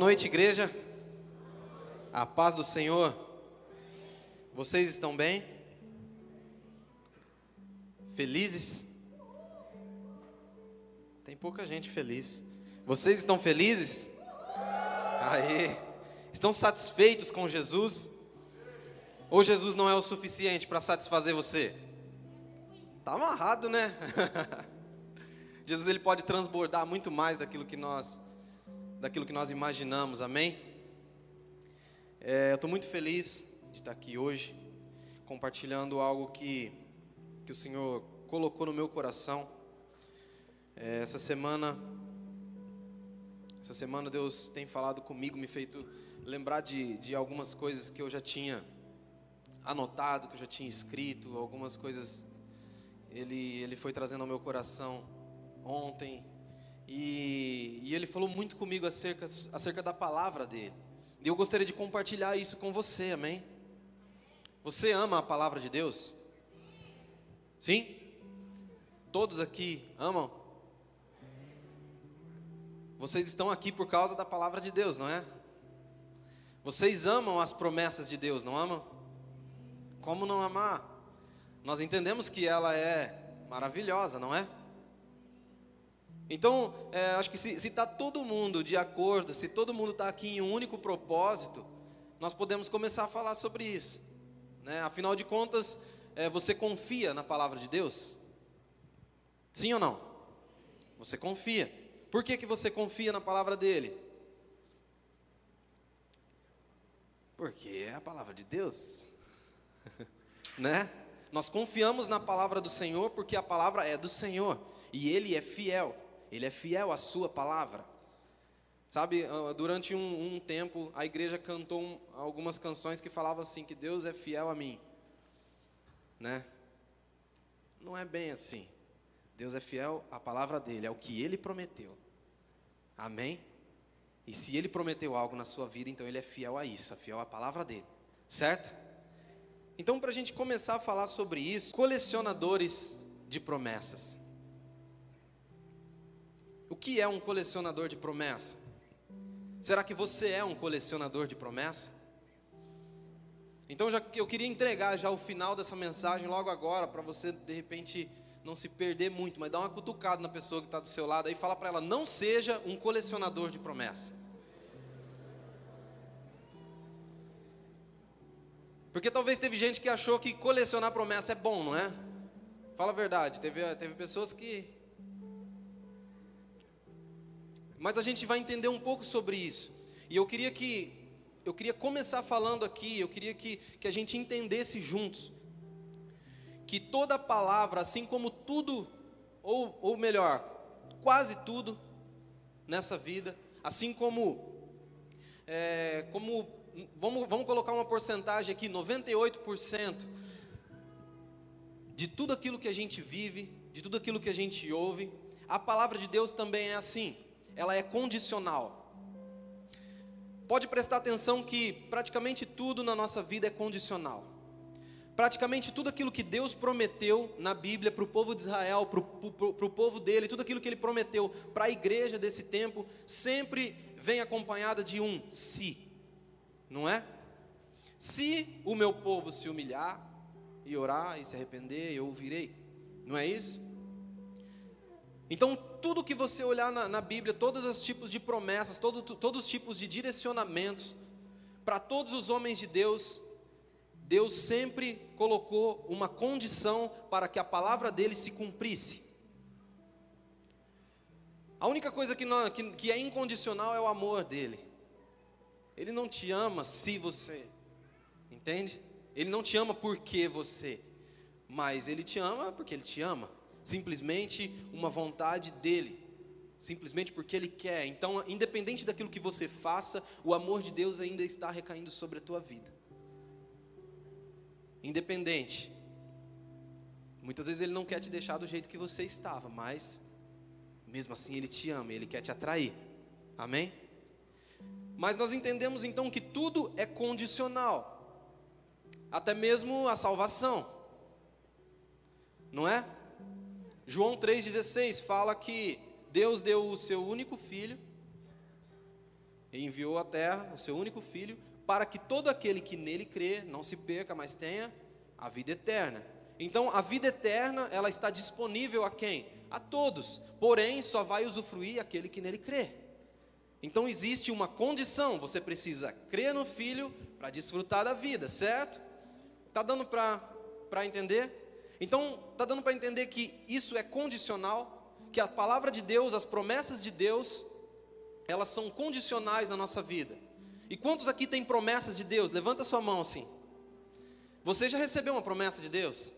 noite, igreja. A paz do Senhor. Vocês estão bem? Felizes? Tem pouca gente feliz. Vocês estão felizes? Aí. Estão satisfeitos com Jesus? Ou Jesus não é o suficiente para satisfazer você? Tá amarrado, né? Jesus ele pode transbordar muito mais daquilo que nós daquilo que nós imaginamos, amém? É, eu estou muito feliz de estar aqui hoje, compartilhando algo que, que o Senhor colocou no meu coração. É, essa semana, essa semana Deus tem falado comigo, me feito lembrar de, de algumas coisas que eu já tinha anotado, que eu já tinha escrito, algumas coisas Ele, ele foi trazendo ao meu coração ontem, e, e ele falou muito comigo acerca, acerca da palavra dele. E eu gostaria de compartilhar isso com você, amém? Você ama a palavra de Deus? Sim? Todos aqui amam? Vocês estão aqui por causa da palavra de Deus, não é? Vocês amam as promessas de Deus, não amam? Como não amar? Nós entendemos que ela é maravilhosa, não é? Então, é, acho que se está todo mundo de acordo, se todo mundo está aqui em um único propósito, nós podemos começar a falar sobre isso. Né? Afinal de contas, é, você confia na palavra de Deus? Sim ou não? Você confia. Por que, que você confia na palavra dele? Porque é a palavra de Deus. né? Nós confiamos na palavra do Senhor porque a palavra é do Senhor e ele é fiel. Ele é fiel à sua palavra. Sabe, ah, durante um, um tempo, a igreja cantou um, algumas canções que falavam assim, que Deus é fiel a mim. Né? Não é bem assim. Deus é fiel à palavra dele, é o que ele prometeu. Amém? E se ele prometeu algo na sua vida, então ele é fiel a isso, é fiel à palavra dele. Certo? Então, para a gente começar a falar sobre isso, colecionadores de promessas. O que é um colecionador de promessa? Será que você é um colecionador de promessa? Então já eu queria entregar já o final dessa mensagem logo agora para você de repente não se perder muito, mas dar uma cutucada na pessoa que está do seu lado aí, fala para ela não seja um colecionador de promessa. Porque talvez teve gente que achou que colecionar promessa é bom, não é? Fala a verdade, teve, teve pessoas que mas a gente vai entender um pouco sobre isso. E eu queria que eu queria começar falando aqui, eu queria que, que a gente entendesse juntos que toda palavra, assim como tudo, ou, ou melhor, quase tudo nessa vida, assim como, é, como vamos, vamos colocar uma porcentagem aqui, 98% de tudo aquilo que a gente vive, de tudo aquilo que a gente ouve, a palavra de Deus também é assim ela é condicional. Pode prestar atenção que praticamente tudo na nossa vida é condicional. Praticamente tudo aquilo que Deus prometeu na Bíblia para o povo de Israel, para o povo dele, tudo aquilo que ele prometeu para a igreja desse tempo, sempre vem acompanhada de um se, não é? Se o meu povo se humilhar e orar e se arrepender, eu ouvirei, não é isso? Então, tudo que você olhar na, na Bíblia, todos os tipos de promessas, todo, todos os tipos de direcionamentos, para todos os homens de Deus, Deus sempre colocou uma condição para que a palavra dele se cumprisse. A única coisa que, não, que, que é incondicional é o amor dele. Ele não te ama se você, entende? Ele não te ama porque você, mas ele te ama porque ele te ama simplesmente uma vontade dele, simplesmente porque ele quer. Então, independente daquilo que você faça, o amor de Deus ainda está recaindo sobre a tua vida. Independente. Muitas vezes ele não quer te deixar do jeito que você estava, mas mesmo assim ele te ama, ele quer te atrair. Amém? Mas nós entendemos então que tudo é condicional. Até mesmo a salvação. Não é? João 3,16 fala que Deus deu o seu único filho e enviou à terra o seu único filho, para que todo aquele que nele crê não se perca, mas tenha a vida eterna. Então, a vida eterna, ela está disponível a quem? A todos. Porém, só vai usufruir aquele que nele crê. Então, existe uma condição, você precisa crer no filho para desfrutar da vida, certo? Tá dando para entender? Então, tá dando para entender que isso é condicional, que a palavra de Deus, as promessas de Deus, elas são condicionais na nossa vida. E quantos aqui têm promessas de Deus? Levanta sua mão assim. Você já recebeu uma promessa de Deus?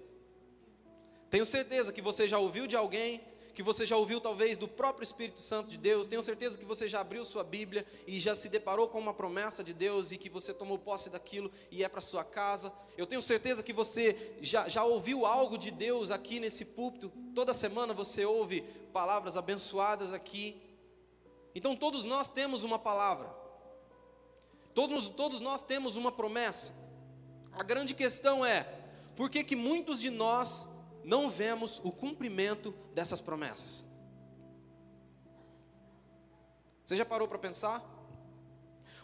Tenho certeza que você já ouviu de alguém, que você já ouviu talvez do próprio Espírito Santo de Deus. Tenho certeza que você já abriu sua Bíblia e já se deparou com uma promessa de Deus e que você tomou posse daquilo e é para sua casa. Eu tenho certeza que você já, já ouviu algo de Deus aqui nesse púlpito. Toda semana você ouve palavras abençoadas aqui. Então todos nós temos uma palavra, todos, todos nós temos uma promessa. A grande questão é, por que, que muitos de nós não vemos o cumprimento dessas promessas? Você já parou para pensar?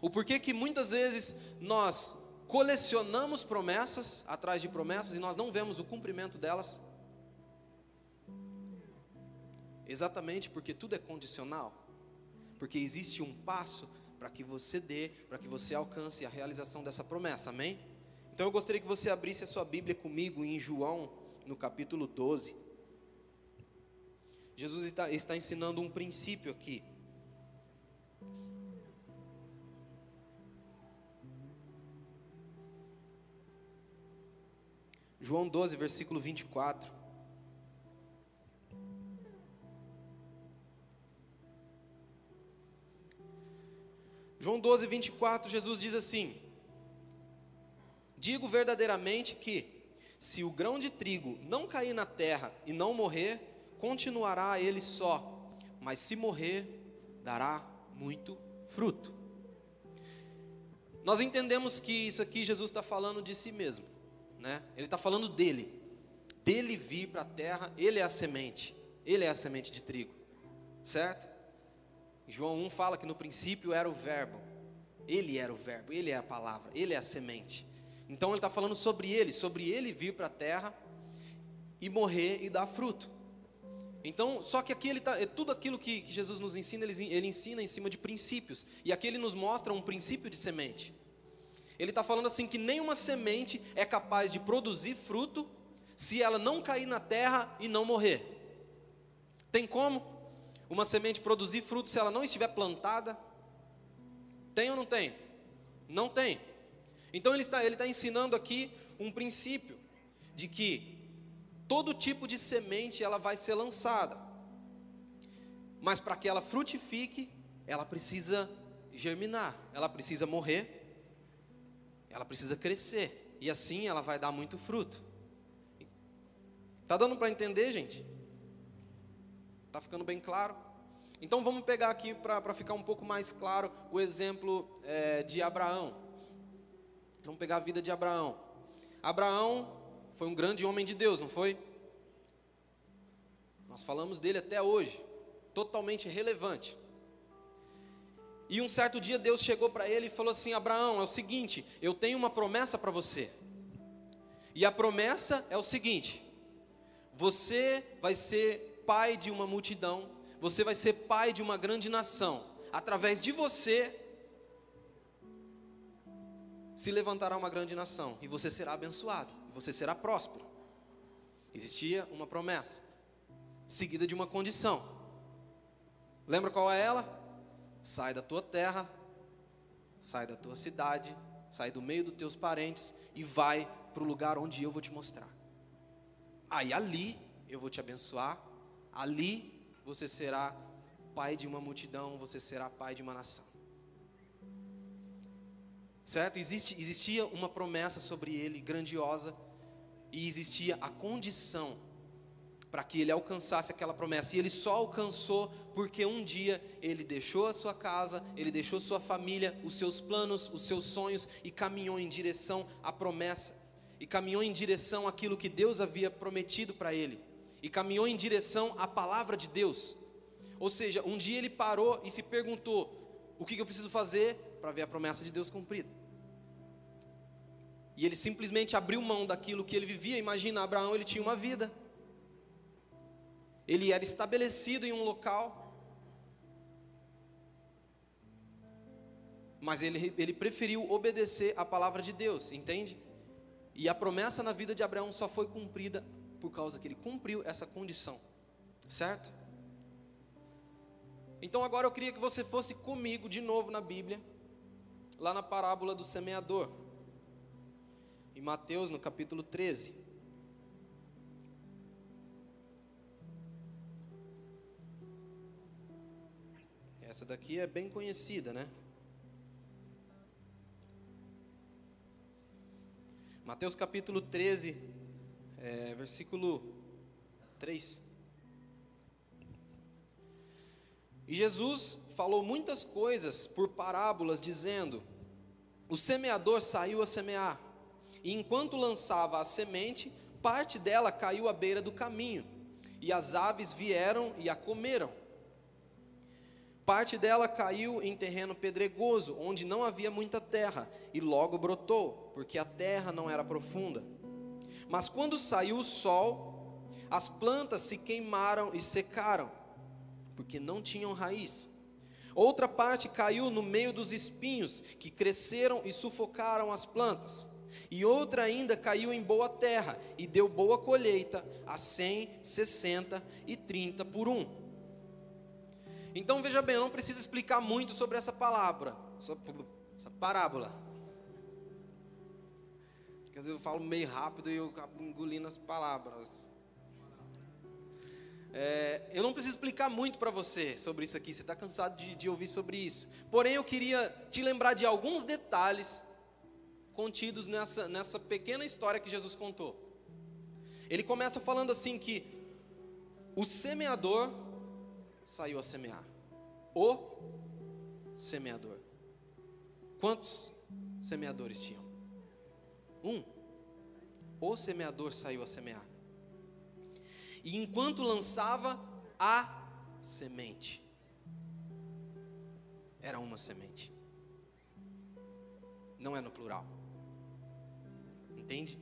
O porquê que muitas vezes nós colecionamos promessas atrás de promessas e nós não vemos o cumprimento delas? Exatamente porque tudo é condicional porque existe um passo para que você dê, para que você alcance a realização dessa promessa, amém? Então eu gostaria que você abrisse a sua Bíblia comigo em João, no capítulo 12. Jesus está, está ensinando um princípio aqui. João 12, versículo 24. João 12, 24, Jesus diz assim: Digo verdadeiramente que, se o grão de trigo não cair na terra e não morrer, continuará ele só, mas se morrer, dará muito fruto. Nós entendemos que isso aqui Jesus está falando de si mesmo, né? Ele está falando dele, dele vir para a terra, ele é a semente, ele é a semente de trigo, certo? João 1 fala que no princípio era o Verbo, ele era o Verbo, ele é a palavra, ele é a semente. Então ele está falando sobre ele, sobre ele vir para a terra e morrer e dar fruto. Então, só que aqui ele tá, é tudo aquilo que, que Jesus nos ensina, ele, ele, ensina em cima de princípios. E aqui ele nos mostra um princípio de semente. Ele está falando assim que nenhuma semente é capaz de produzir fruto se ela não cair na terra e não morrer. Tem como? uma semente produzir fruto se ela não estiver plantada? Tem ou não tem? Não tem. Então ele está, ele está ensinando aqui um princípio de que todo tipo de semente ela vai ser lançada, mas para que ela frutifique, ela precisa germinar, ela precisa morrer, ela precisa crescer e assim ela vai dar muito fruto. Tá dando para entender, gente? Está ficando bem claro? Então vamos pegar aqui para ficar um pouco mais claro o exemplo é, de Abraão. Vamos pegar a vida de Abraão. Abraão foi um grande homem de Deus, não foi? Nós falamos dele até hoje, totalmente relevante. E um certo dia Deus chegou para ele e falou assim: Abraão, é o seguinte, eu tenho uma promessa para você. E a promessa é o seguinte: você vai ser pai de uma multidão, você vai ser pai de uma grande nação. Através de você se levantará uma grande nação e você será abençoado, e você será próspero. Existia uma promessa, seguida de uma condição. Lembra qual é ela? Sai da tua terra, sai da tua cidade, sai do meio dos teus parentes e vai para o lugar onde eu vou te mostrar. Aí ali eu vou te abençoar Ali você será pai de uma multidão, você será pai de uma nação. Certo? Existe, existia uma promessa sobre ele grandiosa e existia a condição para que ele alcançasse aquela promessa. E ele só alcançou porque um dia ele deixou a sua casa, ele deixou sua família, os seus planos, os seus sonhos e caminhou em direção à promessa. E caminhou em direção àquilo que Deus havia prometido para ele e caminhou em direção à palavra de Deus. Ou seja, um dia ele parou e se perguntou: o que, que eu preciso fazer para ver a promessa de Deus cumprida? E ele simplesmente abriu mão daquilo que ele vivia. Imagina, Abraão, ele tinha uma vida. Ele era estabelecido em um local. Mas ele, ele preferiu obedecer a palavra de Deus, entende? E a promessa na vida de Abraão só foi cumprida por causa que ele cumpriu essa condição, certo? Então agora eu queria que você fosse comigo de novo na Bíblia, lá na parábola do semeador, em Mateus no capítulo 13. Essa daqui é bem conhecida, né? Mateus capítulo 13, é, versículo 3. E Jesus falou muitas coisas por parábolas, dizendo: O semeador saiu a semear, e enquanto lançava a semente, parte dela caiu à beira do caminho, e as aves vieram e a comeram. Parte dela caiu em terreno pedregoso, onde não havia muita terra, e logo brotou porque a terra não era profunda. Mas quando saiu o sol, as plantas se queimaram e secaram, porque não tinham raiz. Outra parte caiu no meio dos espinhos, que cresceram e sufocaram as plantas. E outra ainda caiu em boa terra, e deu boa colheita, a cem, sessenta e trinta por um. Então veja bem, eu não preciso explicar muito sobre essa palavra, essa parábola às vezes eu falo meio rápido e eu acabo engolindo as palavras. É, eu não preciso explicar muito para você sobre isso aqui, você está cansado de, de ouvir sobre isso. Porém, eu queria te lembrar de alguns detalhes contidos nessa, nessa pequena história que Jesus contou. Ele começa falando assim que o semeador saiu a semear. O semeador. Quantos semeadores tinham? Um, o semeador saiu a semear. E enquanto lançava a semente, era uma semente. Não é no plural. Entende?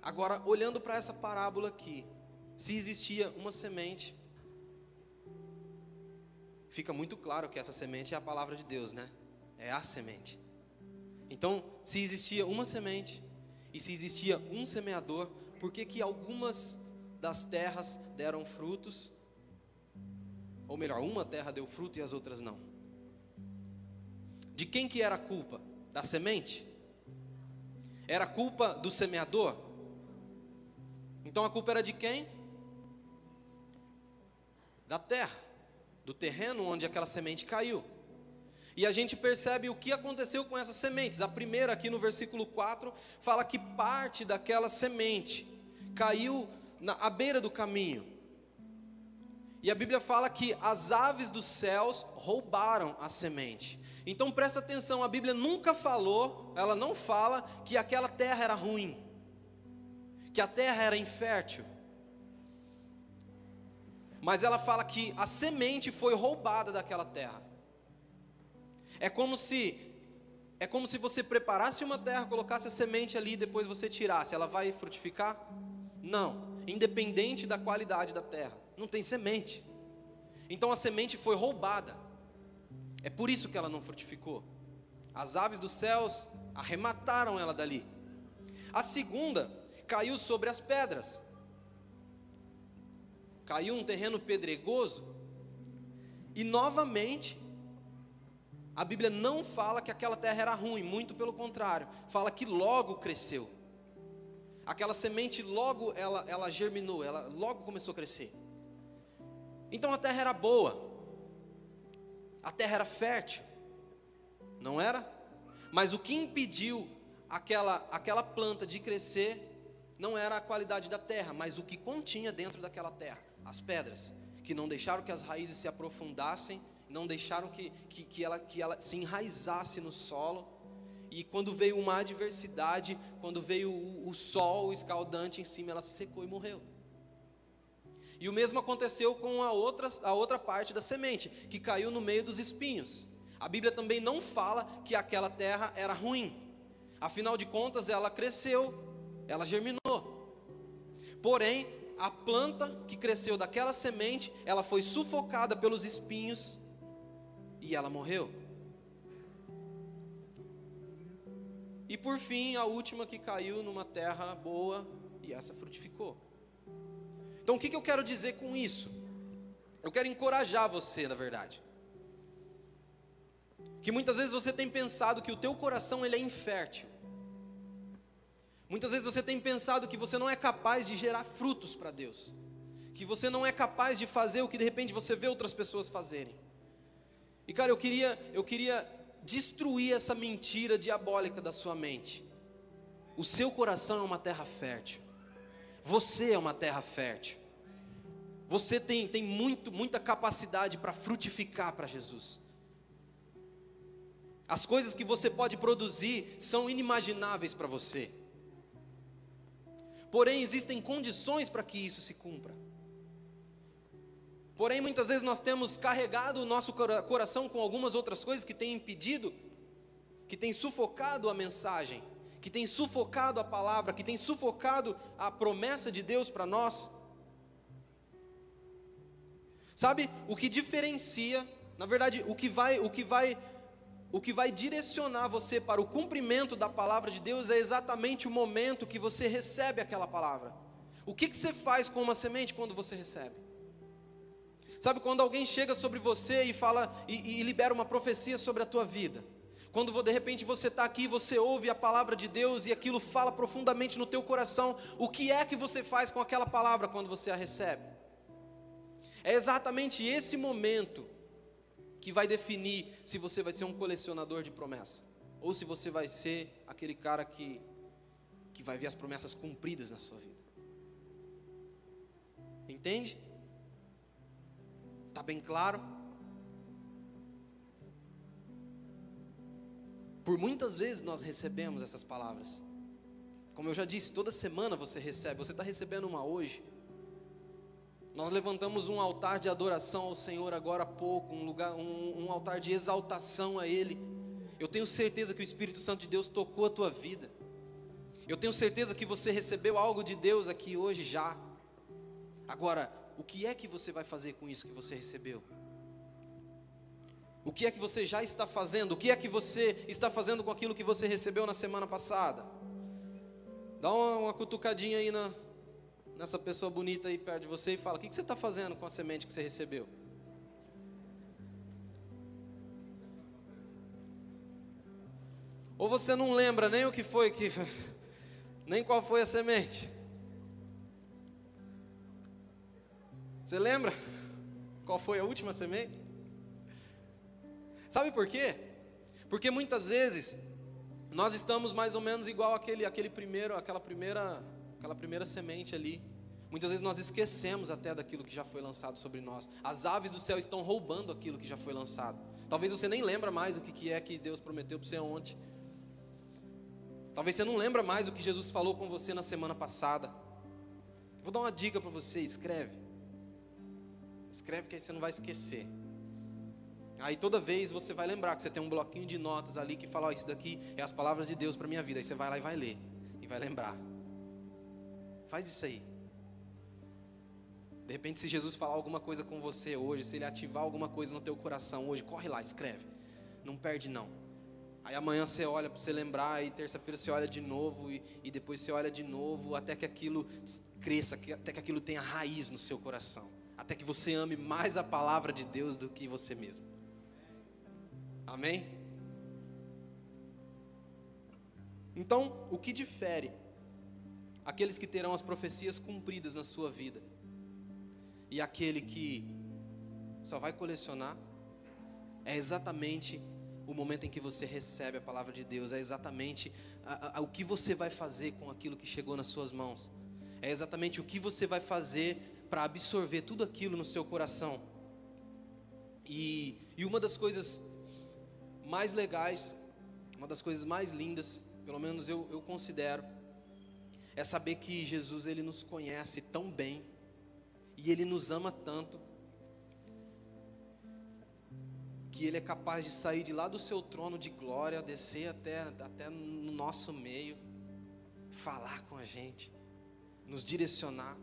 Agora, olhando para essa parábola aqui, se existia uma semente, fica muito claro que essa semente é a palavra de Deus, né? É a semente. Então, se existia uma semente e se existia um semeador, por que que algumas das terras deram frutos? Ou melhor, uma terra deu fruto e as outras não? De quem que era a culpa? Da semente? Era culpa do semeador? Então a culpa era de quem? Da terra, do terreno onde aquela semente caiu. E a gente percebe o que aconteceu com essas sementes. A primeira, aqui no versículo 4, fala que parte daquela semente caiu na, à beira do caminho. E a Bíblia fala que as aves dos céus roubaram a semente. Então presta atenção, a Bíblia nunca falou, ela não fala que aquela terra era ruim, que a terra era infértil. Mas ela fala que a semente foi roubada daquela terra. É como se é como se você preparasse uma terra, colocasse a semente ali e depois você tirasse. Ela vai frutificar? Não. Independente da qualidade da terra, não tem semente. Então a semente foi roubada. É por isso que ela não frutificou. As aves dos céus arremataram ela dali. A segunda caiu sobre as pedras. Caiu um terreno pedregoso e novamente a Bíblia não fala que aquela terra era ruim, muito pelo contrário, fala que logo cresceu. Aquela semente logo ela, ela germinou, ela logo começou a crescer. Então a terra era boa, a terra era fértil, não era? Mas o que impediu aquela, aquela planta de crescer não era a qualidade da terra, mas o que continha dentro daquela terra, as pedras, que não deixaram que as raízes se aprofundassem não deixaram que, que, que, ela, que ela se enraizasse no solo. E quando veio uma adversidade, quando veio o, o sol escaldante em cima, ela se secou e morreu. E o mesmo aconteceu com a outra, a outra parte da semente, que caiu no meio dos espinhos. A Bíblia também não fala que aquela terra era ruim. Afinal de contas, ela cresceu, ela germinou. Porém, a planta que cresceu daquela semente, ela foi sufocada pelos espinhos e ela morreu. E por fim, a última que caiu numa terra boa e essa frutificou. Então, o que, que eu quero dizer com isso? Eu quero encorajar você, na verdade. Que muitas vezes você tem pensado que o teu coração ele é infértil. Muitas vezes você tem pensado que você não é capaz de gerar frutos para Deus. Que você não é capaz de fazer o que de repente você vê outras pessoas fazerem. E cara, eu queria, eu queria destruir essa mentira diabólica da sua mente. O seu coração é uma terra fértil. Você é uma terra fértil. Você tem, tem muito, muita capacidade para frutificar para Jesus. As coisas que você pode produzir são inimagináveis para você. Porém, existem condições para que isso se cumpra. Porém, muitas vezes nós temos carregado o nosso coração com algumas outras coisas que têm impedido, que têm sufocado a mensagem, que têm sufocado a palavra, que têm sufocado a promessa de Deus para nós. Sabe, o que diferencia, na verdade, o que vai, o que vai o que vai direcionar você para o cumprimento da palavra de Deus é exatamente o momento que você recebe aquela palavra. O que, que você faz com uma semente quando você recebe? Sabe quando alguém chega sobre você e fala e, e libera uma profecia sobre a tua vida? Quando de repente você está aqui, você ouve a palavra de Deus e aquilo fala profundamente no teu coração, o que é que você faz com aquela palavra quando você a recebe? É exatamente esse momento que vai definir se você vai ser um colecionador de promessa ou se você vai ser aquele cara que que vai ver as promessas cumpridas na sua vida. Entende? Tá bem claro? Por muitas vezes nós recebemos essas palavras. Como eu já disse, toda semana você recebe. Você está recebendo uma hoje. Nós levantamos um altar de adoração ao Senhor agora há pouco, um, lugar, um, um altar de exaltação a Ele. Eu tenho certeza que o Espírito Santo de Deus tocou a tua vida. Eu tenho certeza que você recebeu algo de Deus aqui hoje já. Agora, o que é que você vai fazer com isso que você recebeu? O que é que você já está fazendo? O que é que você está fazendo com aquilo que você recebeu na semana passada? Dá uma, uma cutucadinha aí na, nessa pessoa bonita aí perto de você e fala: O que, você está fazendo com a semente que você recebeu? Ou você não lembra nem o que foi que, nem qual foi a semente? Você lembra qual foi a última semente? Sabe por quê? Porque muitas vezes nós estamos mais ou menos igual aquele, aquele primeiro, aquela primeira aquela primeira semente ali. Muitas vezes nós esquecemos até daquilo que já foi lançado sobre nós. As aves do céu estão roubando aquilo que já foi lançado. Talvez você nem lembra mais o que é que Deus prometeu para você ontem. Talvez você não lembra mais o que Jesus falou com você na semana passada. Vou dar uma dica para você, escreve. Escreve que aí você não vai esquecer. Aí toda vez você vai lembrar que você tem um bloquinho de notas ali que fala, oh, isso daqui é as palavras de Deus para minha vida. Aí você vai lá e vai ler e vai lembrar. Faz isso aí. De repente, se Jesus falar alguma coisa com você hoje, se ele ativar alguma coisa no teu coração hoje, corre lá, escreve. Não perde não. Aí amanhã você olha para você lembrar, e terça-feira você olha de novo, e, e, depois você olha de novo, até que aquilo cresça, até que aquilo tenha raiz no seu coração. Até que você ame mais a palavra de Deus do que você mesmo. Amém? Então, o que difere aqueles que terão as profecias cumpridas na sua vida, e aquele que só vai colecionar, é exatamente o momento em que você recebe a palavra de Deus, é exatamente a, a, o que você vai fazer com aquilo que chegou nas suas mãos, é exatamente o que você vai fazer para absorver tudo aquilo no seu coração. E, e uma das coisas mais legais, uma das coisas mais lindas, pelo menos eu, eu considero, é saber que Jesus ele nos conhece tão bem E Ele nos ama tanto que Ele é capaz de sair de lá do seu trono de glória, descer até, até no nosso meio, falar com a gente, nos direcionar.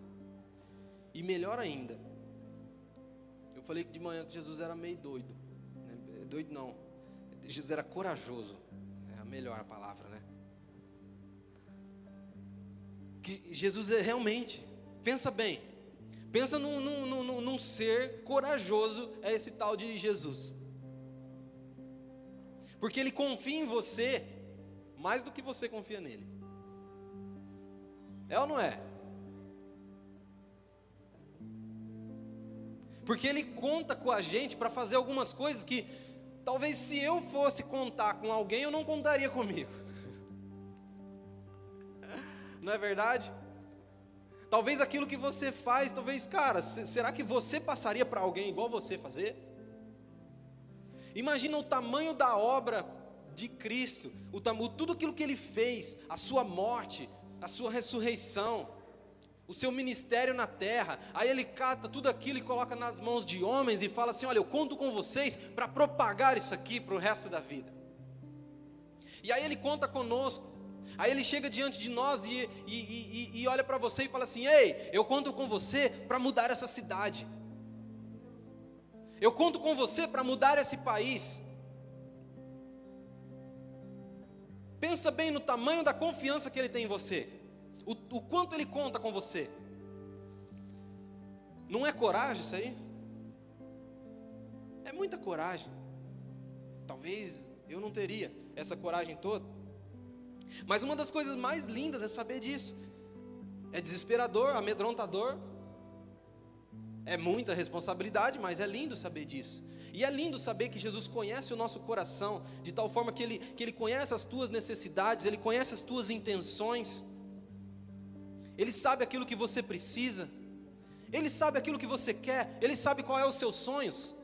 E melhor ainda, eu falei que de manhã que Jesus era meio doido. Né? Doido não, Jesus era corajoso. É a melhor palavra, né? Que Jesus é realmente, pensa bem, pensa num, num, num, num ser corajoso, é esse tal de Jesus porque Ele confia em você mais do que você confia nele. É ou não é? Porque Ele conta com a gente para fazer algumas coisas que talvez se eu fosse contar com alguém, eu não contaria comigo. Não é verdade? Talvez aquilo que você faz, talvez, cara, será que você passaria para alguém igual você fazer? Imagina o tamanho da obra de Cristo, o tudo aquilo que ele fez, a sua morte, a sua ressurreição, o seu ministério na terra. Aí ele cata tudo aquilo e coloca nas mãos de homens e fala assim: Olha, eu conto com vocês para propagar isso aqui para o resto da vida. E aí ele conta conosco. Aí ele chega diante de nós e, e, e, e olha para você e fala assim: Ei, eu conto com você para mudar essa cidade. Eu conto com você para mudar esse país. Pensa bem no tamanho da confiança que ele tem em você. O, o quanto ele conta com você. Não é coragem isso aí? É muita coragem. Talvez eu não teria essa coragem toda. Mas uma das coisas mais lindas é saber disso. É desesperador, amedrontador, é muita responsabilidade, mas é lindo saber disso. E é lindo saber que Jesus conhece o nosso coração, de tal forma que ele, que ele conhece as tuas necessidades, Ele conhece as tuas intenções, Ele sabe aquilo que você precisa, Ele sabe aquilo que você quer, Ele sabe qual é os seus sonhos,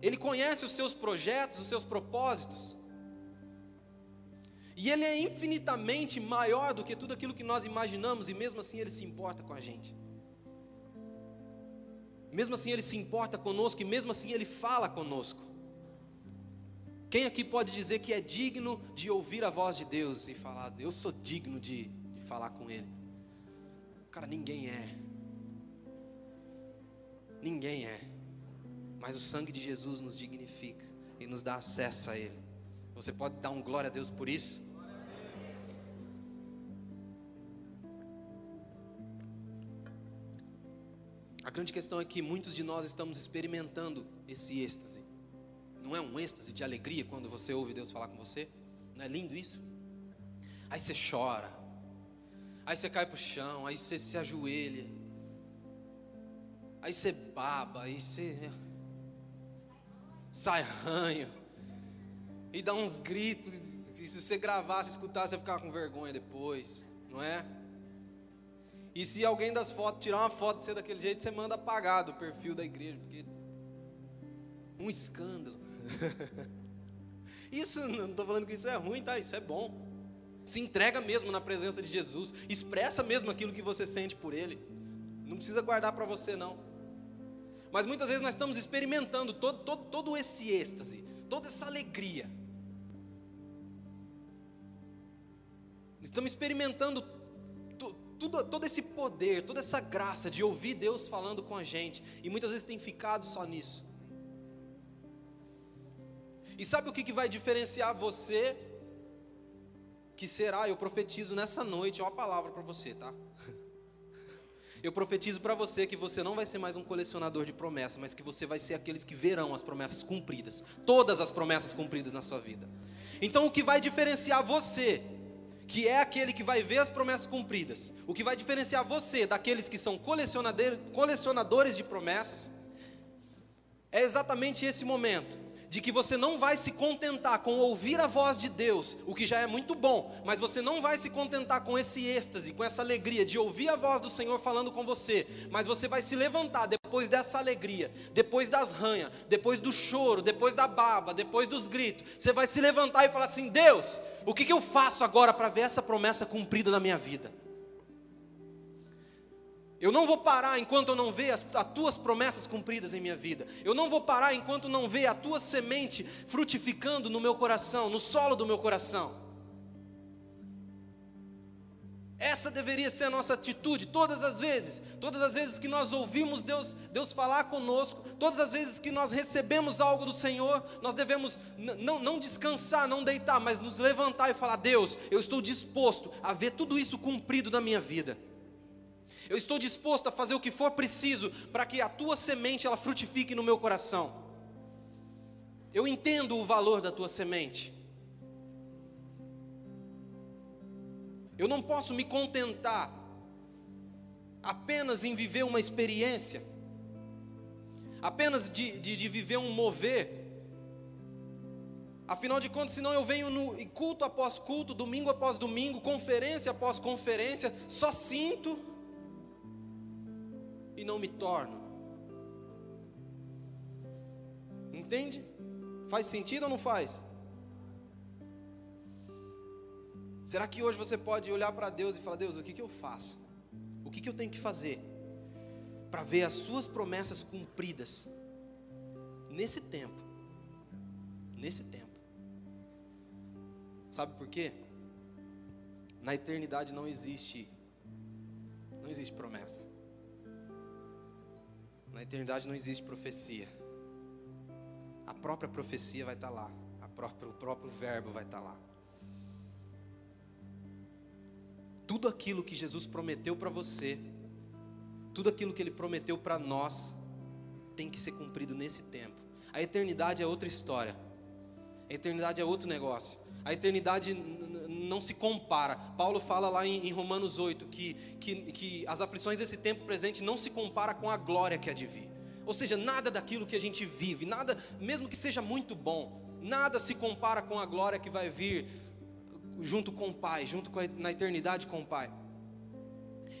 Ele conhece os seus projetos, os seus propósitos, e Ele é infinitamente maior do que tudo aquilo que nós imaginamos, e mesmo assim Ele se importa com a gente. Mesmo assim Ele se importa conosco e mesmo assim Ele fala conosco. Quem aqui pode dizer que é digno de ouvir a voz de Deus e falar, eu sou digno de, de falar com Ele? Cara, ninguém é. Ninguém é. Mas o sangue de Jesus nos dignifica e nos dá acesso a Ele. Você pode dar um glória a Deus por isso? A grande questão é que muitos de nós estamos experimentando esse êxtase. Não é um êxtase de alegria quando você ouve Deus falar com você? Não é lindo isso? Aí você chora, aí você cai para o chão, aí você se ajoelha, aí você baba, aí você sai ranho, e dá uns gritos, e se você gravar, se escutar, você ficar com vergonha depois, não é? E se alguém das fotos tirar uma foto de você daquele jeito, você manda apagar do perfil da igreja, porque um escândalo. isso não estou falando que isso é ruim, tá? Isso é bom. Se entrega mesmo na presença de Jesus, expressa mesmo aquilo que você sente por Ele. Não precisa guardar para você não. Mas muitas vezes nós estamos experimentando todo, todo, todo esse êxtase, toda essa alegria. Estamos experimentando tudo, todo esse poder, toda essa graça de ouvir Deus falando com a gente, e muitas vezes tem ficado só nisso. E sabe o que, que vai diferenciar você? Que será, eu profetizo nessa noite, é uma palavra para você, tá? Eu profetizo para você que você não vai ser mais um colecionador de promessas, mas que você vai ser aqueles que verão as promessas cumpridas, todas as promessas cumpridas na sua vida. Então, o que vai diferenciar você que é aquele que vai ver as promessas cumpridas. O que vai diferenciar você daqueles que são colecionadores de promessas é exatamente esse momento de que você não vai se contentar com ouvir a voz de Deus, o que já é muito bom, mas você não vai se contentar com esse êxtase, com essa alegria de ouvir a voz do Senhor falando com você, mas você vai se levantar depois dessa alegria, depois das ranhas, depois do choro, depois da baba, depois dos gritos, você vai se levantar e falar assim: Deus, o que, que eu faço agora para ver essa promessa cumprida na minha vida? Eu não vou parar enquanto eu não ver as, as, tuas promessas cumpridas em minha vida. Eu não vou parar enquanto não ver a tua semente frutificando no meu coração, no solo do meu coração. Essa deveria ser a nossa atitude todas as vezes, todas as vezes que nós ouvimos Deus, Deus falar conosco, todas as vezes que nós recebemos algo do Senhor, nós devemos não, não descansar, não deitar, mas nos levantar e falar: Deus, eu estou disposto a ver tudo isso cumprido na minha vida. Eu estou disposto a fazer o que for preciso para que a tua semente ela frutifique no meu coração. Eu entendo o valor da tua semente. Eu não posso me contentar apenas em viver uma experiência, apenas de, de, de viver um mover. Afinal de contas, senão eu venho no culto após culto, domingo após domingo, conferência após conferência, só sinto e não me torno. Entende? Faz sentido ou não faz? Será que hoje você pode olhar para Deus e falar: Deus, o que, que eu faço? O que, que eu tenho que fazer para ver as Suas promessas cumpridas nesse tempo? Nesse tempo. Sabe por quê? Na eternidade não existe não existe promessa. Na eternidade não existe profecia. A própria profecia vai estar lá. A própria, o próprio verbo vai estar lá. Tudo aquilo que Jesus prometeu para você, tudo aquilo que Ele prometeu para nós, tem que ser cumprido nesse tempo. A eternidade é outra história. A eternidade é outro negócio. A eternidade não se compara. Paulo fala lá em, em Romanos 8 que, que, que as aflições desse tempo presente não se compara com a glória que há de vir. Ou seja, nada daquilo que a gente vive, nada, mesmo que seja muito bom, nada se compara com a glória que vai vir junto com o Pai, junto a, na eternidade com o Pai.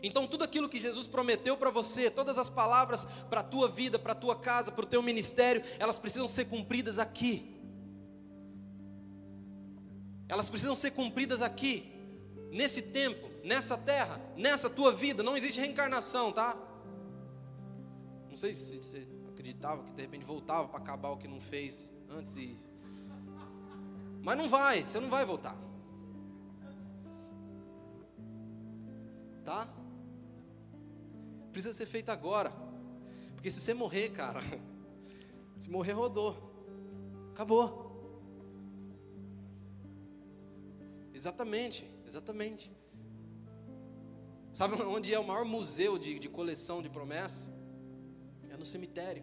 Então, tudo aquilo que Jesus prometeu para você, todas as palavras para a tua vida, para a tua casa, para o teu ministério, elas precisam ser cumpridas aqui elas precisam ser cumpridas aqui, nesse tempo, nessa terra, nessa tua vida. Não existe reencarnação, tá? Não sei se você acreditava que de repente voltava para acabar o que não fez antes e. Mas não vai, você não vai voltar. Tá? Precisa ser feito agora. Porque se você morrer, cara, se morrer, rodou. Acabou. Exatamente, exatamente. Sabe onde é o maior museu de, de coleção de promessas? É no cemitério.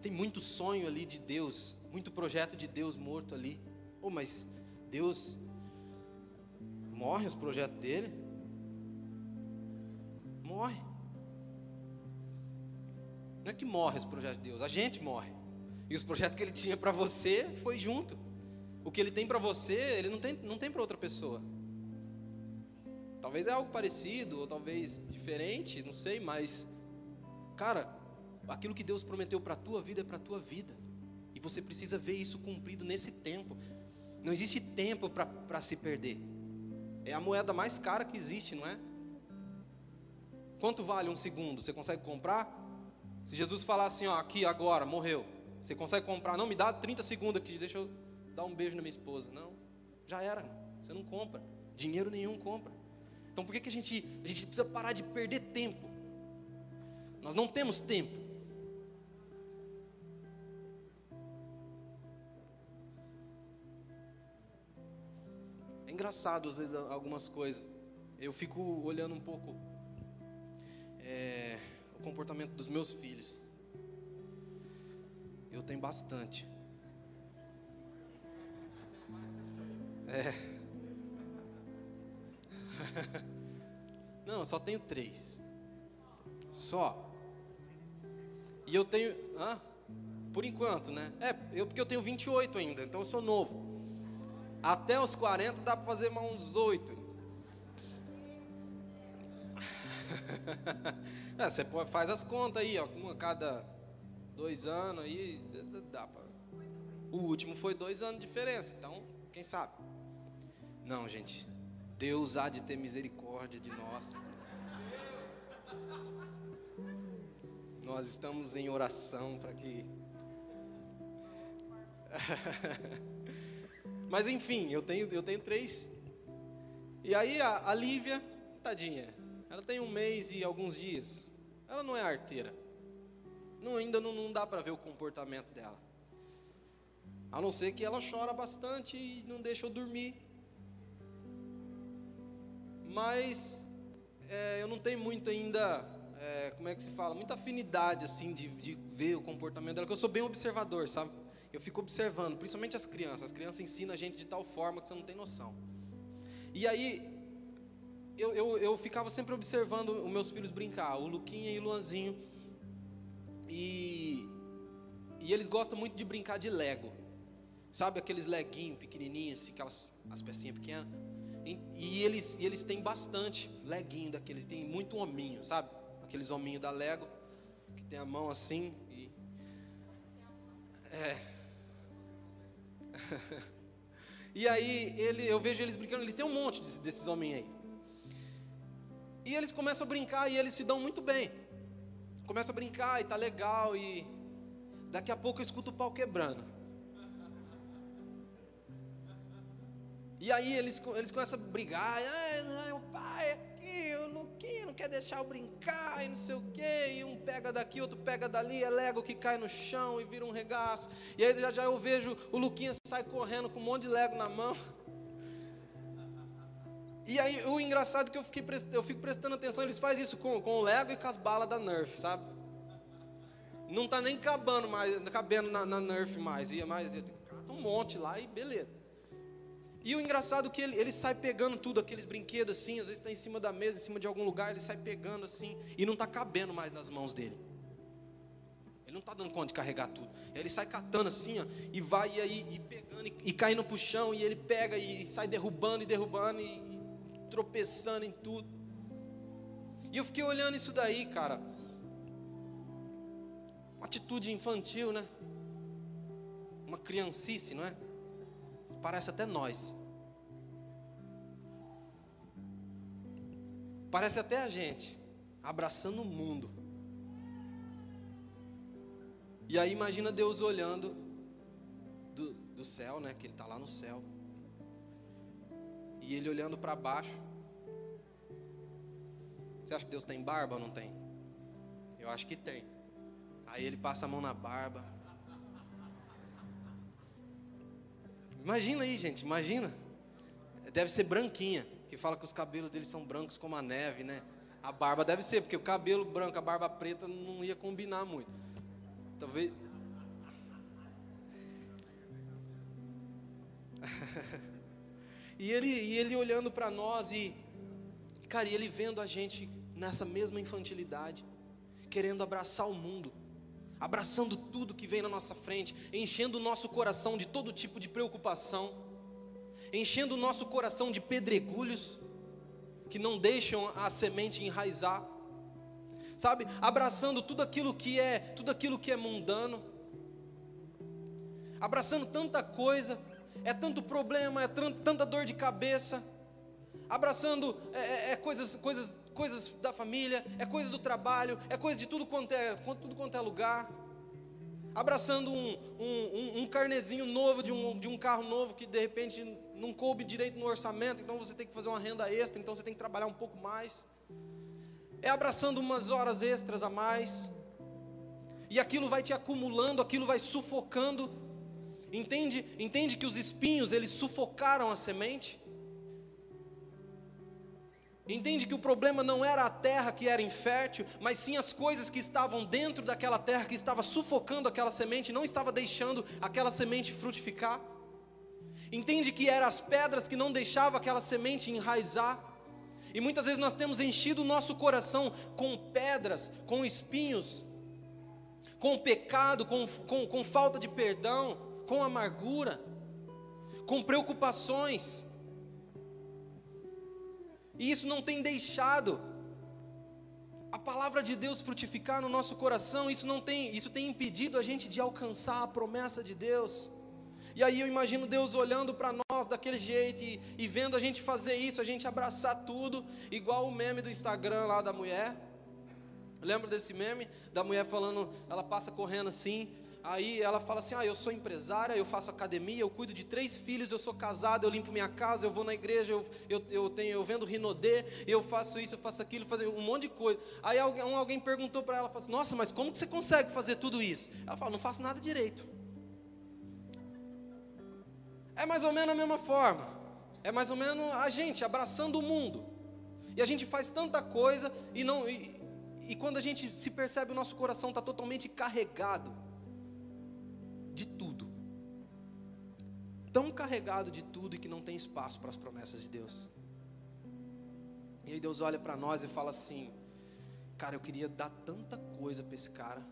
Tem muito sonho ali de Deus, muito projeto de Deus morto ali. Oh, mas Deus morre os projetos dele? Morre. Não é que morre os projetos de Deus, a gente morre. E os projetos que ele tinha para você foi junto. O que ele tem para você, ele não tem, não tem para outra pessoa. Talvez é algo parecido, ou talvez diferente, não sei, mas, cara, aquilo que Deus prometeu para a tua vida é para a tua vida. E você precisa ver isso cumprido nesse tempo. Não existe tempo para se perder. É a moeda mais cara que existe, não é? Quanto vale um segundo? Você consegue comprar? Se Jesus falar assim, ó, aqui agora, morreu. Você consegue comprar? Não, me dá 30 segundos aqui, deixa eu dar um beijo na minha esposa. Não, já era. Você não compra. Dinheiro nenhum compra. Então por que, que a, gente, a gente precisa parar de perder tempo? Nós não temos tempo. É engraçado às vezes algumas coisas. Eu fico olhando um pouco é, o comportamento dos meus filhos. Eu tenho bastante. É. Não, eu só tenho três. Só. E eu tenho. Hã? Por enquanto, né? É, eu, porque eu tenho 28 ainda, então eu sou novo. Até os 40 dá para fazer mais uns 8. é, você faz as contas aí, ó, uma cada dois anos aí, dá para. O último foi dois anos de diferença, então, quem sabe? Não, gente. Deus há de ter misericórdia de nós. Nós estamos em oração para que. Mas enfim, eu tenho, eu tenho três. E aí a, a Lívia, tadinha, ela tem um mês e alguns dias. Ela não é arteira. Não, ainda não, não dá para ver o comportamento dela. A não ser que ela chora bastante e não deixa eu dormir. Mas é, eu não tenho muito ainda, é, como é que se fala? Muita afinidade assim de, de ver o comportamento dela, porque eu sou bem observador, sabe? Eu fico observando, principalmente as crianças. As crianças ensinam a gente de tal forma que você não tem noção. E aí, eu, eu, eu ficava sempre observando os meus filhos brincar, o Luquinha e o Luanzinho. E, e eles gostam muito de brincar de Lego. Sabe aqueles leguinhos pequenininhos, assim, aquelas as pecinhas pequenas? E, e, eles, e eles têm bastante leguinho daqueles, tem muito hominho, sabe? Aqueles hominhos da Lego, que tem a mão assim e... É... e aí ele, eu vejo eles brincando, eles têm um monte desses, hominhos aí. E eles começam a brincar e eles se dão muito bem. Começam a brincar e tá legal e daqui a pouco eu escuto o pau quebrando. E aí eles, eles começam a brigar, ah, o pai aqui, o Luquinho não quer deixar eu brincar e não sei o quê, e um pega daqui, outro pega dali, é Lego que cai no chão e vira um regaço. E aí já, já eu vejo o Luquinha sai correndo com um monte de Lego na mão. E aí o engraçado é que eu, fiquei, eu fico prestando atenção, eles fazem isso com, com o Lego e com as balas da Nerf, sabe? Não tá nem cabendo mais, cabendo na, na Nerf mais, ia mais, ia, um monte lá e beleza. E o engraçado é que ele, ele sai pegando tudo, aqueles brinquedos assim, às vezes está em cima da mesa, em cima de algum lugar, ele sai pegando assim, e não está cabendo mais nas mãos dele. Ele não está dando conta de carregar tudo. Ele sai catando assim, ó, e vai e aí, e pegando, e, e caindo para o chão, e ele pega e, e sai derrubando e derrubando, e, e tropeçando em tudo. E eu fiquei olhando isso daí, cara. Uma atitude infantil, né? Uma criancice, não é? Parece até nós. Parece até a gente abraçando o mundo. E aí imagina Deus olhando do, do céu, né? Que Ele está lá no céu. E ele olhando para baixo. Você acha que Deus tem barba ou não tem? Eu acho que tem. Aí ele passa a mão na barba. Imagina aí, gente, imagina. Deve ser branquinha, que fala que os cabelos dele são brancos como a neve, né? A barba deve ser, porque o cabelo branco, a barba preta não ia combinar muito. Talvez. E ele, e ele olhando para nós e, cara, e ele vendo a gente nessa mesma infantilidade, querendo abraçar o mundo, abraçando tudo que vem na nossa frente, enchendo o nosso coração de todo tipo de preocupação, enchendo o nosso coração de pedregulhos que não deixam a semente enraizar, sabe? Abraçando tudo aquilo que é, tudo aquilo que é mundano, abraçando tanta coisa é tanto problema, é tanta dor de cabeça, abraçando é, é, é, coisas, coisas, coisas da família, é coisas do trabalho, é coisa de tudo quanto é, tudo quanto é lugar, abraçando um, um, um, carnezinho novo de um, de um carro novo que de repente não coube direito no orçamento, então você tem que fazer uma renda extra, então você tem que trabalhar um pouco mais, é abraçando umas horas extras a mais, e aquilo vai te acumulando, aquilo vai sufocando, Entende? Entende que os espinhos eles sufocaram a semente? Entende que o problema não era a terra que era infértil, mas sim as coisas que estavam dentro daquela terra que estava sufocando aquela semente, não estava deixando aquela semente frutificar. Entende que eram as pedras que não deixavam aquela semente enraizar. E muitas vezes nós temos enchido o nosso coração com pedras, com espinhos, com pecado, com, com, com falta de perdão, com amargura, com preocupações. E isso não tem deixado a palavra de Deus frutificar no nosso coração, isso não tem, isso tem impedido a gente de alcançar a promessa de Deus. E aí eu imagino Deus olhando para nós daquele jeito e, e, vendo a gente fazer isso, a gente abraçar tudo, igual o meme do Instagram lá da mulher. Lembra desse meme da mulher falando, ela passa correndo assim, aí ela fala assim: Ah, eu sou empresária, eu faço academia, eu cuido de três filhos, eu sou casada, eu limpo minha casa, eu vou na igreja, eu, eu, eu, tenho, eu vendo Rinodê, eu faço isso, eu faço aquilo, faço um monte de coisa. Aí alguém, alguém perguntou para ela, assim, Nossa, mas como que você consegue fazer tudo isso? Ela fala: Não faço nada direito. É mais ou menos a mesma forma. É mais ou menos a gente abraçando o mundo. E a gente faz tanta coisa e não. E, e quando a gente se percebe, o nosso coração está totalmente carregado carregado de tudo e que não tem espaço para as promessas de Deus. E aí Deus olha para nós e fala assim: Cara, eu queria dar tanta coisa para esse cara.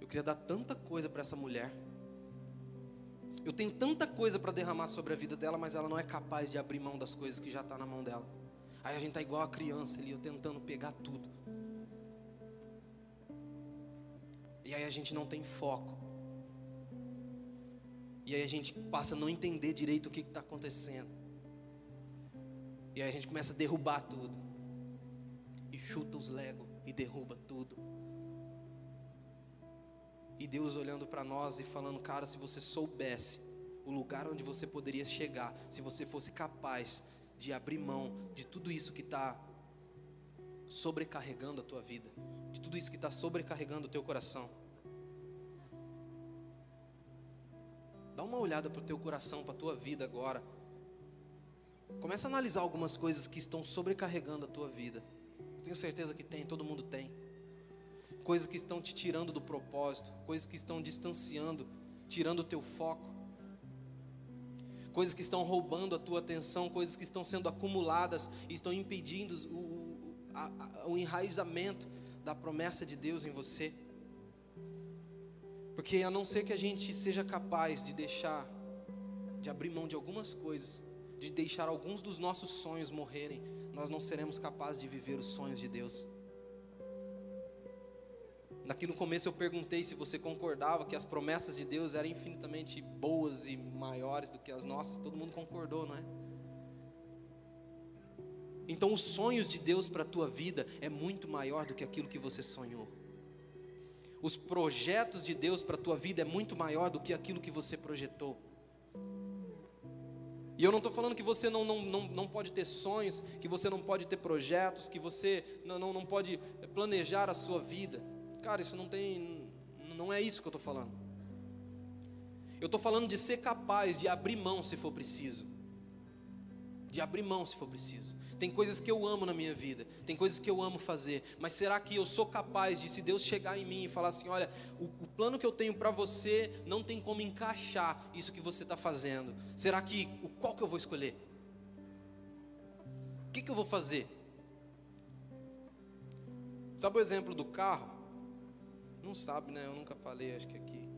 Eu queria dar tanta coisa para essa mulher. Eu tenho tanta coisa para derramar sobre a vida dela, mas ela não é capaz de abrir mão das coisas que já está na mão dela. Aí a gente está igual a criança ali, eu tentando pegar tudo. E aí a gente não tem foco. E aí a gente passa a não entender direito o que está acontecendo. E aí a gente começa a derrubar tudo. E chuta os Lego e derruba tudo. E Deus olhando para nós e falando, cara, se você soubesse o lugar onde você poderia chegar, se você fosse capaz de abrir mão de tudo isso que está sobrecarregando a tua vida, de tudo isso que está sobrecarregando o teu coração. Dá uma olhada para o teu coração, para a tua vida agora. Começa a analisar algumas coisas que estão sobrecarregando a tua vida. Eu tenho certeza que tem, todo mundo tem. Coisas que estão te tirando do propósito, coisas que estão distanciando, tirando o teu foco coisas que estão roubando a tua atenção, coisas que estão sendo acumuladas e estão impedindo o, a, a, o enraizamento da promessa de Deus em você. Porque a não ser que a gente seja capaz de deixar, de abrir mão de algumas coisas, de deixar alguns dos nossos sonhos morrerem, nós não seremos capazes de viver os sonhos de Deus. Aqui no começo eu perguntei se você concordava que as promessas de Deus eram infinitamente boas e maiores do que as nossas. Todo mundo concordou, não é? Então os sonhos de Deus para a tua vida é muito maior do que aquilo que você sonhou. Os projetos de Deus para a tua vida é muito maior do que aquilo que você projetou. E eu não estou falando que você não, não, não, não pode ter sonhos, que você não pode ter projetos, que você não, não, não pode planejar a sua vida. Cara, isso não tem. Não é isso que eu estou falando. Eu estou falando de ser capaz de abrir mão se for preciso. De abrir mão se for preciso. Tem coisas que eu amo na minha vida, tem coisas que eu amo fazer, mas será que eu sou capaz de, se Deus chegar em mim e falar assim: olha, o, o plano que eu tenho para você não tem como encaixar isso que você está fazendo? Será que, o, qual que eu vou escolher? O que, que eu vou fazer? Sabe o exemplo do carro? Não sabe, né? Eu nunca falei, acho que aqui.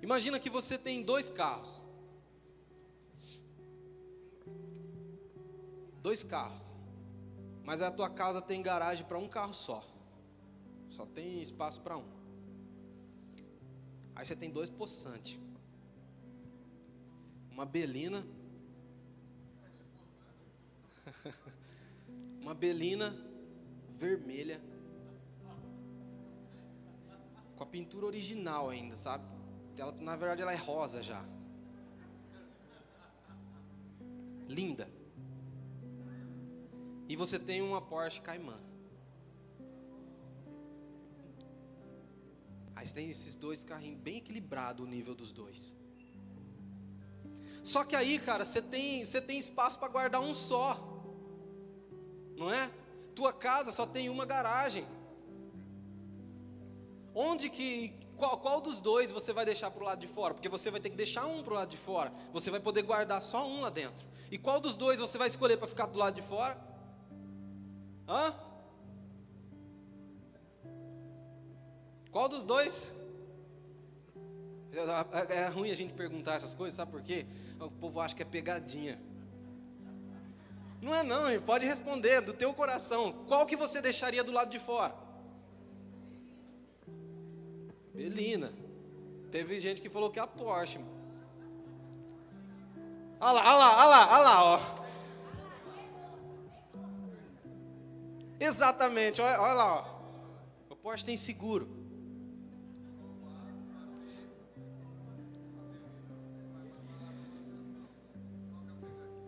Imagina que você tem dois carros. Dois carros. Mas a tua casa tem garagem para um carro só. Só tem espaço para um. Aí você tem dois poçantes. Uma belina. uma belina vermelha com a pintura original ainda, sabe? Ela, na verdade, ela é rosa já. Linda. E você tem uma Porsche Cayman. Aí você tem esses dois carrinhos bem equilibrado o nível dos dois. Só que aí, cara, você tem, você tem espaço para guardar um só. Não é? Tua casa só tem uma garagem. Onde que qual, qual dos dois você vai deixar para o lado de fora? Porque você vai ter que deixar um para o lado de fora. Você vai poder guardar só um lá dentro. E qual dos dois você vai escolher para ficar do lado de fora? Hã? Qual dos dois? É, é ruim a gente perguntar essas coisas, sabe por quê? O povo acha que é pegadinha. Não é não, pode responder do teu coração. Qual que você deixaria do lado de fora? Belina. Teve gente que falou que é a Porsche. Olha lá, olha lá, olha lá, olha lá, ó. Exatamente, olha, olha lá. Ó. O Porsche tem seguro.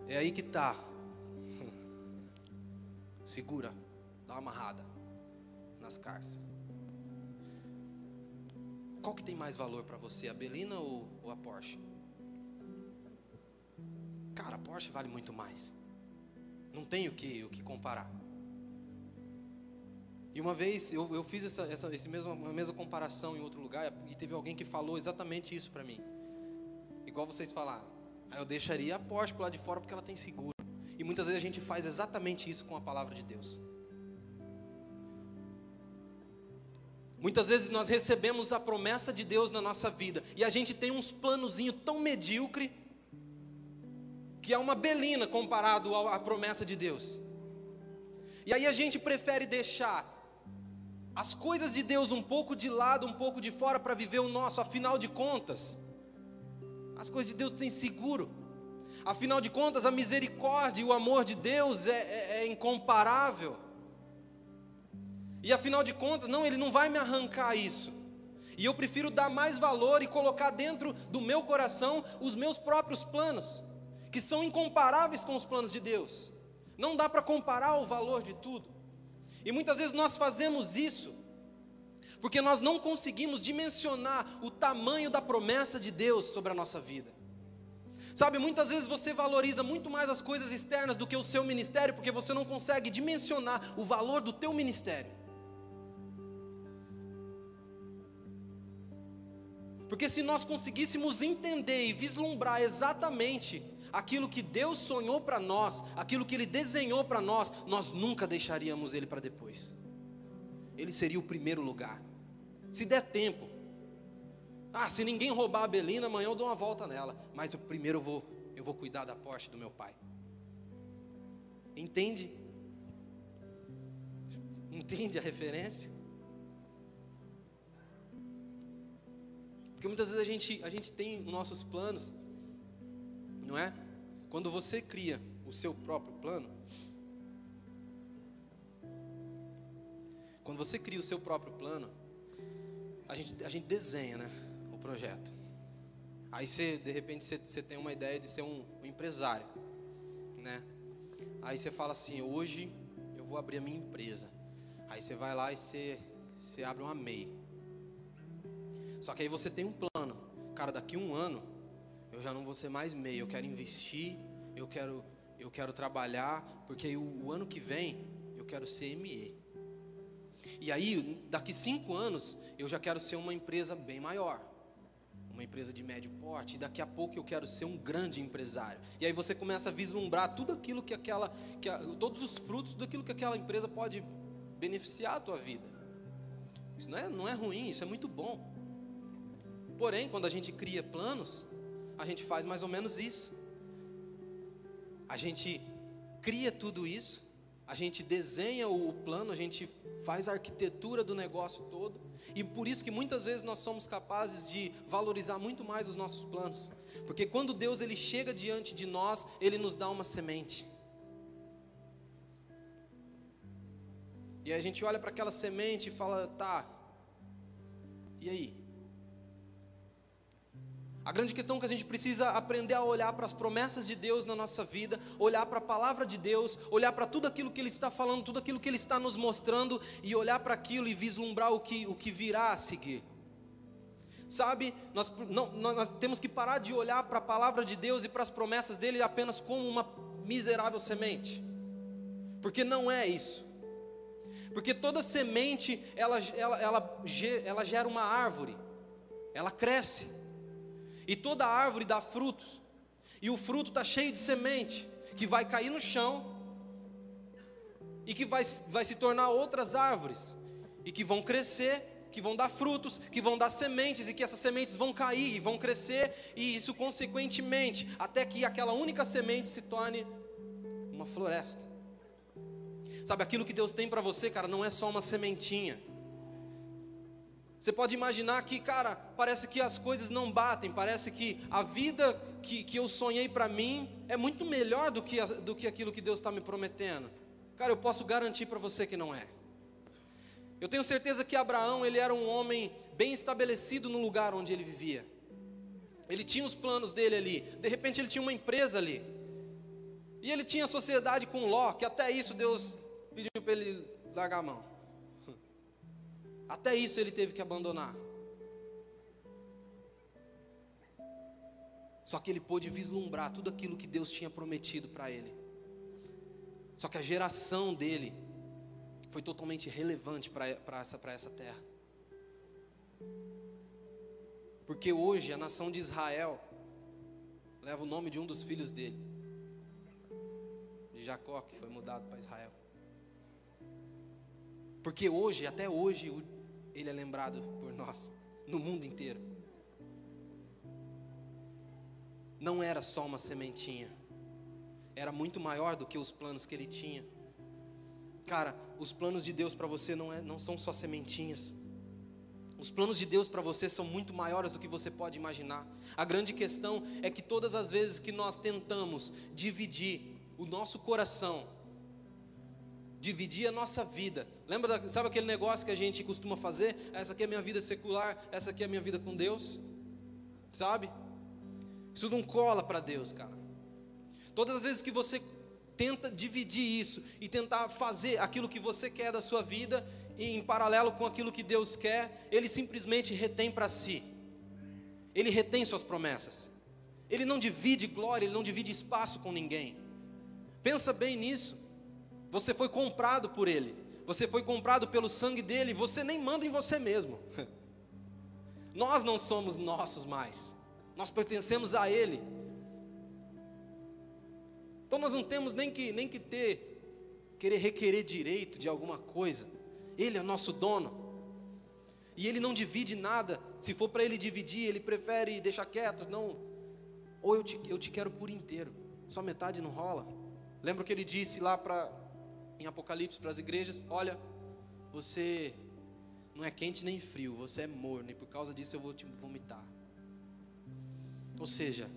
É aí que tá. Segura, dá uma amarrada nas carças. Qual que tem mais valor para você, a Belina ou, ou a Porsche? Cara, a Porsche vale muito mais. Não tem o que, o que comparar. E uma vez eu, eu fiz essa, essa esse mesmo, a mesma comparação em outro lugar e teve alguém que falou exatamente isso para mim. Igual vocês falaram. Aí eu deixaria a Porsche lá de fora porque ela tem seguro. E muitas vezes a gente faz exatamente isso com a palavra de Deus. Muitas vezes nós recebemos a promessa de Deus na nossa vida e a gente tem uns planozinho tão medíocre que é uma belina comparado à promessa de Deus. E aí a gente prefere deixar as coisas de Deus um pouco de lado, um pouco de fora para viver o nosso, afinal de contas, as coisas de Deus têm seguro. Afinal de contas, a misericórdia e o amor de Deus é, é, é incomparável. E afinal de contas, não, Ele não vai me arrancar isso. E eu prefiro dar mais valor e colocar dentro do meu coração os meus próprios planos, que são incomparáveis com os planos de Deus. Não dá para comparar o valor de tudo. E muitas vezes nós fazemos isso, porque nós não conseguimos dimensionar o tamanho da promessa de Deus sobre a nossa vida. Sabe, muitas vezes você valoriza muito mais as coisas externas do que o seu ministério, porque você não consegue dimensionar o valor do teu ministério. Porque se nós conseguíssemos entender e vislumbrar exatamente aquilo que Deus sonhou para nós, aquilo que Ele desenhou para nós, nós nunca deixaríamos Ele para depois. Ele seria o primeiro lugar. Se der tempo. Ah, se ninguém roubar a Belina, amanhã eu dou uma volta nela. Mas eu primeiro eu vou, eu vou cuidar da Porsche do meu pai. Entende? Entende a referência? Porque muitas vezes a gente, a gente tem nossos planos, não é? Quando você cria o seu próprio plano, quando você cria o seu próprio plano, a gente, a gente desenha né, o projeto. Aí você, de repente, você, você tem uma ideia de ser um, um empresário, né? Aí você fala assim, hoje eu vou abrir a minha empresa. Aí você vai lá e você, você abre uma MEI. Só que aí você tem um plano. Cara, daqui um ano eu já não vou ser mais meio. Eu quero investir, eu quero, eu quero trabalhar, porque o, o ano que vem eu quero ser ME. E aí, daqui cinco anos, eu já quero ser uma empresa bem maior. Uma empresa de médio porte. E daqui a pouco eu quero ser um grande empresário. E aí você começa a vislumbrar tudo aquilo que aquela. Que a, todos os frutos daquilo que aquela empresa pode beneficiar a tua vida. Isso não é, não é ruim, isso é muito bom. Porém, quando a gente cria planos, a gente faz mais ou menos isso. A gente cria tudo isso, a gente desenha o plano, a gente faz a arquitetura do negócio todo, e por isso que muitas vezes nós somos capazes de valorizar muito mais os nossos planos. Porque quando Deus ele chega diante de nós, ele nos dá uma semente. E a gente olha para aquela semente e fala: "Tá. E aí? A grande questão é que a gente precisa aprender a olhar para as promessas de Deus na nossa vida, olhar para a palavra de Deus, olhar para tudo aquilo que Ele está falando, tudo aquilo que Ele está nos mostrando e olhar para aquilo e vislumbrar o que, o que virá a seguir. Sabe, nós, não, nós temos que parar de olhar para a palavra de Deus e para as promessas dele apenas como uma miserável semente, porque não é isso. Porque toda semente ela, ela, ela, ela gera uma árvore, ela cresce. E toda árvore dá frutos. E o fruto está cheio de semente, que vai cair no chão e que vai, vai se tornar outras árvores, e que vão crescer, que vão dar frutos, que vão dar sementes, e que essas sementes vão cair e vão crescer, e isso consequentemente, até que aquela única semente se torne uma floresta. Sabe, aquilo que Deus tem para você, cara, não é só uma sementinha. Você pode imaginar que, cara, parece que as coisas não batem, parece que a vida que, que eu sonhei para mim é muito melhor do que, do que aquilo que Deus está me prometendo. Cara, eu posso garantir para você que não é. Eu tenho certeza que Abraão, ele era um homem bem estabelecido no lugar onde ele vivia. Ele tinha os planos dele ali. De repente ele tinha uma empresa ali. E ele tinha sociedade com Ló, que até isso Deus pediu para ele largar a mão. Até isso ele teve que abandonar. Só que ele pôde vislumbrar tudo aquilo que Deus tinha prometido para ele. Só que a geração dele foi totalmente relevante para essa, essa terra. Porque hoje a nação de Israel leva o nome de um dos filhos dele, de Jacó, que foi mudado para Israel. Porque hoje, até hoje, ele é lembrado por nós, no mundo inteiro. Não era só uma sementinha, era muito maior do que os planos que ele tinha. Cara, os planos de Deus para você não, é, não são só sementinhas. Os planos de Deus para você são muito maiores do que você pode imaginar. A grande questão é que todas as vezes que nós tentamos dividir o nosso coração, dividir a nossa vida, lembra, da, sabe aquele negócio que a gente costuma fazer? Essa aqui é a minha vida secular, essa aqui é a minha vida com Deus, sabe? Isso não cola para Deus, cara. Todas as vezes que você tenta dividir isso e tentar fazer aquilo que você quer da sua vida em paralelo com aquilo que Deus quer, ele simplesmente retém para si. Ele retém suas promessas. Ele não divide glória, ele não divide espaço com ninguém. Pensa bem nisso. Você foi comprado por ele. Você foi comprado pelo sangue dele, você nem manda em você mesmo. Nós não somos nossos mais. Nós pertencemos a ele. Então nós não temos nem que, nem que ter, querer requerer direito de alguma coisa. Ele é nosso dono. E ele não divide nada. Se for para ele dividir, ele prefere deixar quieto. Não. Ou eu te, eu te quero por inteiro. Só metade não rola. Lembra que ele disse lá para em Apocalipse para as igrejas: Olha, você não é quente nem frio, você é morno, e por causa disso eu vou te vomitar. Ou seja,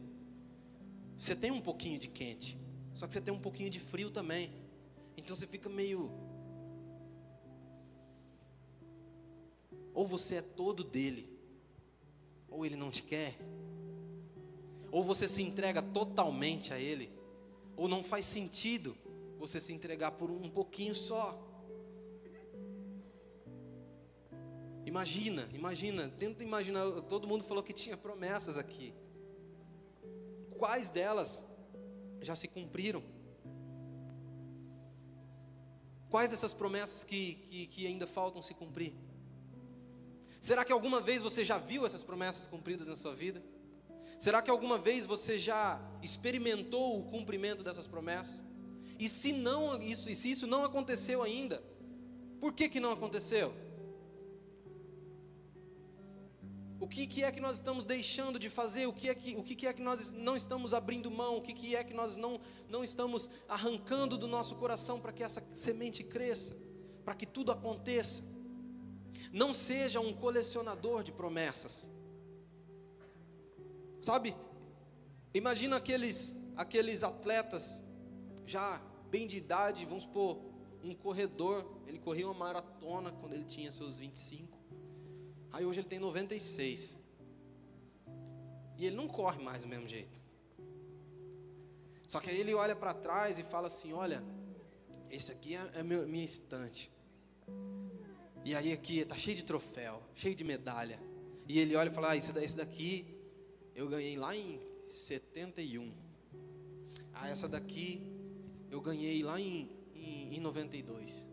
você tem um pouquinho de quente, só que você tem um pouquinho de frio também. Então você fica meio. Ou você é todo dele, ou ele não te quer. Ou você se entrega totalmente a ele, ou não faz sentido você se entregar por um pouquinho só. Imagina, imagina, tenta imaginar, todo mundo falou que tinha promessas aqui. Quais delas já se cumpriram? Quais dessas promessas que, que, que, ainda faltam se cumprir? Será que alguma vez você já viu essas promessas cumpridas na sua vida? Será que alguma vez você já experimentou o cumprimento dessas promessas? E se não isso, se isso não aconteceu ainda, por que que não aconteceu? O que, que, é que nós estamos deixando de fazer? O que é que, o que, que é que nós não estamos abrindo mão? O que, que é que nós não, não estamos arrancando do nosso coração para que essa semente cresça? Para que tudo aconteça? Não seja um colecionador de promessas. Sabe? Imagina aqueles, aqueles atletas já bem de idade, vamos supor, um corredor, ele corria uma maratona quando ele tinha seus 25 Aí hoje ele tem 96. E ele não corre mais do mesmo jeito. Só que aí ele olha para trás e fala assim: Olha, esse aqui é, é meu, minha estante. E aí aqui está cheio de troféu, cheio de medalha. E ele olha e fala: ah, esse, esse daqui eu ganhei lá em 71. Ah, essa daqui eu ganhei lá em, em, em 92.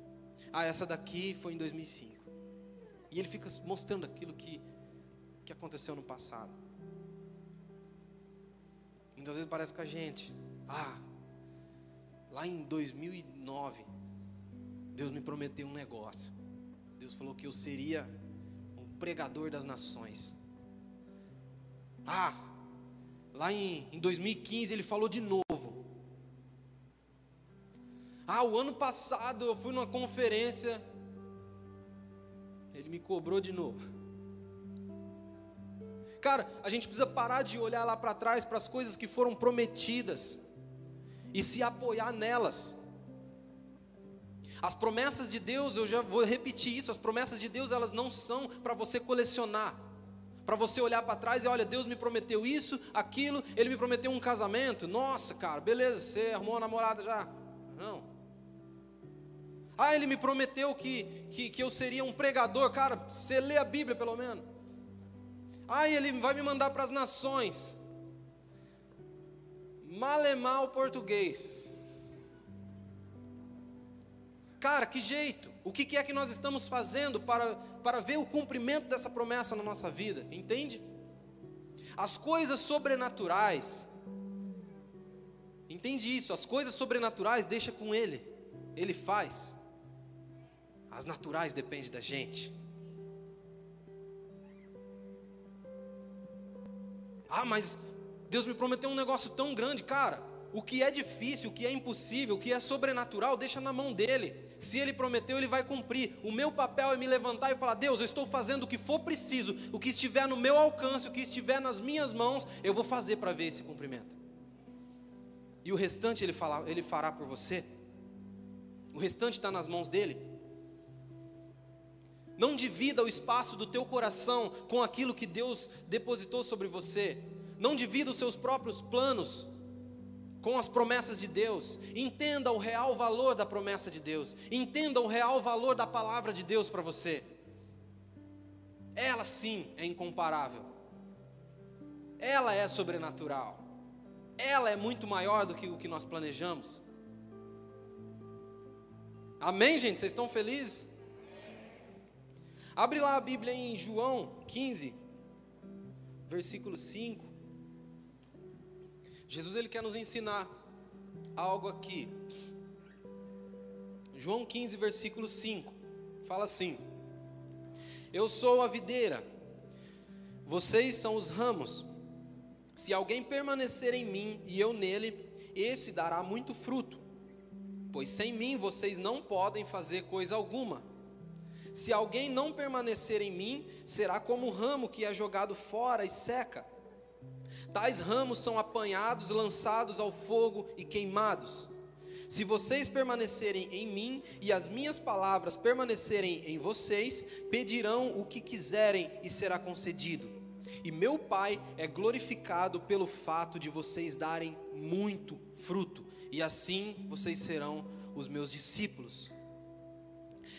Ah, essa daqui foi em 2005. E ele fica mostrando aquilo que, que aconteceu no passado. Muitas vezes parece com a gente, ah, lá em 2009, Deus me prometeu um negócio. Deus falou que eu seria um pregador das nações. Ah, lá em, em 2015 ele falou de novo. Ah, o ano passado eu fui numa conferência ele me cobrou de novo. Cara, a gente precisa parar de olhar lá para trás para as coisas que foram prometidas e se apoiar nelas. As promessas de Deus, eu já vou repetir isso, as promessas de Deus, elas não são para você colecionar. Para você olhar para trás e olha, Deus me prometeu isso, aquilo, Ele me prometeu um casamento. Nossa, cara, beleza, você arrumou uma namorada já? Não. Ah, Ele me prometeu que, que, que eu seria um pregador. Cara, você lê a Bíblia pelo menos. Ah, Ele vai me mandar para as nações. Malemar o português. Cara, que jeito? O que é que nós estamos fazendo para, para ver o cumprimento dessa promessa na nossa vida? Entende? As coisas sobrenaturais, entende isso? As coisas sobrenaturais deixa com Ele, Ele faz. As naturais dependem da gente. Ah, mas Deus me prometeu um negócio tão grande, cara. O que é difícil, o que é impossível, o que é sobrenatural, deixa na mão dele. Se ele prometeu, ele vai cumprir. O meu papel é me levantar e falar: Deus, eu estou fazendo o que for preciso, o que estiver no meu alcance, o que estiver nas minhas mãos, eu vou fazer para ver esse cumprimento. E o restante ele, fala, ele fará por você. O restante está nas mãos dele. Não divida o espaço do teu coração com aquilo que Deus depositou sobre você. Não divida os seus próprios planos com as promessas de Deus. Entenda o real valor da promessa de Deus. Entenda o real valor da palavra de Deus para você. Ela sim é incomparável. Ela é sobrenatural. Ela é muito maior do que o que nós planejamos. Amém, gente? Vocês estão felizes? Abre lá a Bíblia em João 15, versículo 5. Jesus ele quer nos ensinar algo aqui. João 15, versículo 5. Fala assim: Eu sou a videira, vocês são os ramos. Se alguém permanecer em mim e eu nele, esse dará muito fruto, pois sem mim vocês não podem fazer coisa alguma. Se alguém não permanecer em mim, será como o ramo que é jogado fora e seca. Tais ramos são apanhados, lançados ao fogo e queimados. Se vocês permanecerem em mim e as minhas palavras permanecerem em vocês, pedirão o que quiserem e será concedido. E meu Pai é glorificado pelo fato de vocês darem muito fruto, e assim vocês serão os meus discípulos.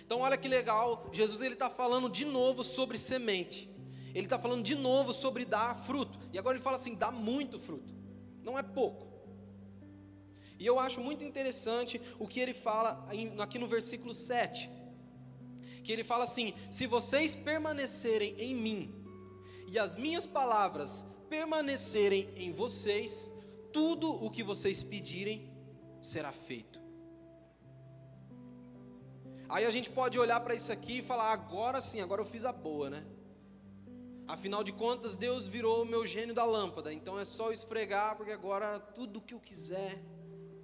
Então, olha que legal, Jesus ele está falando de novo sobre semente ele está falando de novo sobre dar fruto. E agora ele fala assim: dá muito fruto, não é pouco. E eu acho muito interessante o que ele fala aqui no versículo 7. Que ele fala assim: Se vocês permanecerem em mim, e as minhas palavras permanecerem em vocês, tudo o que vocês pedirem será feito. Aí a gente pode olhar para isso aqui e falar: agora sim, agora eu fiz a boa, né? Afinal de contas, Deus virou o meu gênio da lâmpada, então é só esfregar, porque agora tudo que eu quiser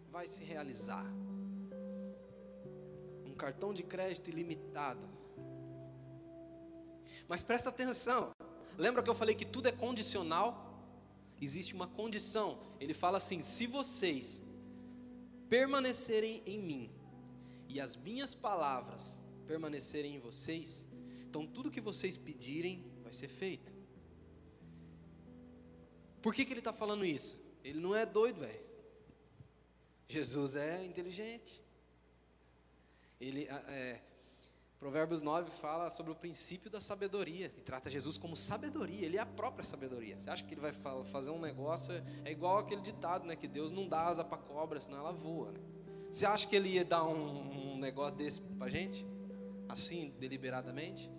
vai se realizar. Um cartão de crédito ilimitado. Mas presta atenção, lembra que eu falei que tudo é condicional? Existe uma condição. Ele fala assim: se vocês permanecerem em mim e as minhas palavras permanecerem em vocês, então tudo que vocês pedirem vai ser feito. Por que, que ele está falando isso? Ele não é doido, velho. Jesus é inteligente. Ele, é, Provérbios 9 fala sobre o princípio da sabedoria e trata Jesus como sabedoria, ele é a própria sabedoria. Você acha que ele vai fazer um negócio? É igual aquele ditado, né? Que Deus não dá asa para cobra, senão ela voa. Né? Você acha que ele ia dar um, um negócio desse para gente? Assim, deliberadamente?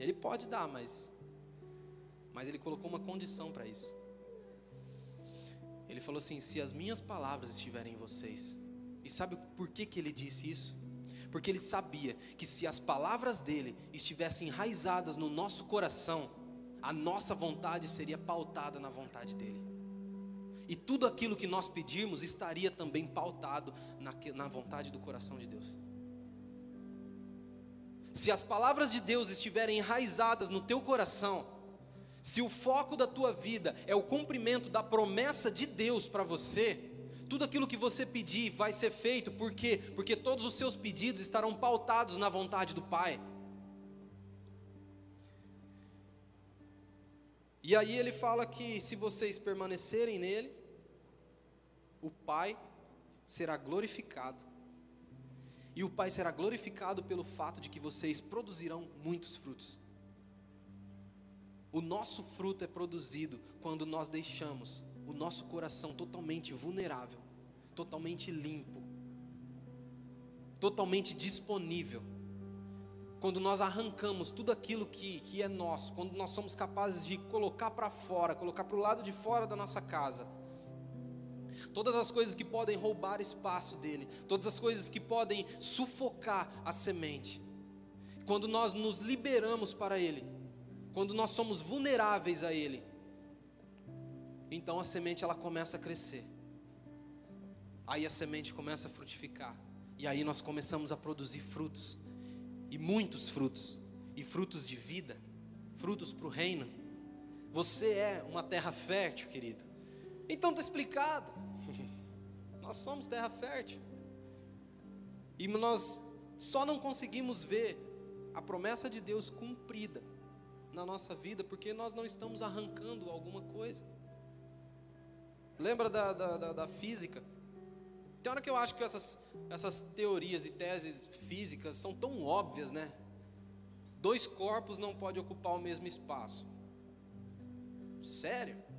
Ele pode dar, mas mas ele colocou uma condição para isso. Ele falou assim: "Se as minhas palavras estiverem em vocês". E sabe por que que ele disse isso? Porque ele sabia que se as palavras dele estivessem enraizadas no nosso coração, a nossa vontade seria pautada na vontade dele. E tudo aquilo que nós pedirmos estaria também pautado na, na vontade do coração de Deus. Se as palavras de Deus estiverem enraizadas no teu coração, se o foco da tua vida é o cumprimento da promessa de Deus para você, Tudo aquilo que você pedir vai ser feito, por quê? Porque todos os seus pedidos estarão pautados na vontade do Pai. E aí ele fala que se vocês permanecerem nele, o Pai será glorificado. E o Pai será glorificado pelo fato de que vocês produzirão muitos frutos. O nosso fruto é produzido quando nós deixamos o nosso coração totalmente vulnerável, totalmente limpo, totalmente disponível. Quando nós arrancamos tudo aquilo que, que é nosso, quando nós somos capazes de colocar para fora, colocar para o lado de fora da nossa casa, todas as coisas que podem roubar espaço dele, todas as coisas que podem sufocar a semente. Quando nós nos liberamos para ele, quando nós somos vulneráveis a ele, então a semente ela começa a crescer. Aí a semente começa a frutificar. E aí nós começamos a produzir frutos. E muitos frutos. E frutos de vida, frutos para o reino. Você é uma terra fértil, querido. Então está explicado. Nós somos terra fértil. E nós só não conseguimos ver a promessa de Deus cumprida na nossa vida porque nós não estamos arrancando alguma coisa. Lembra da, da, da, da física? Tem hora que eu acho que essas, essas teorias e teses físicas são tão óbvias, né? Dois corpos não podem ocupar o mesmo espaço. Sério?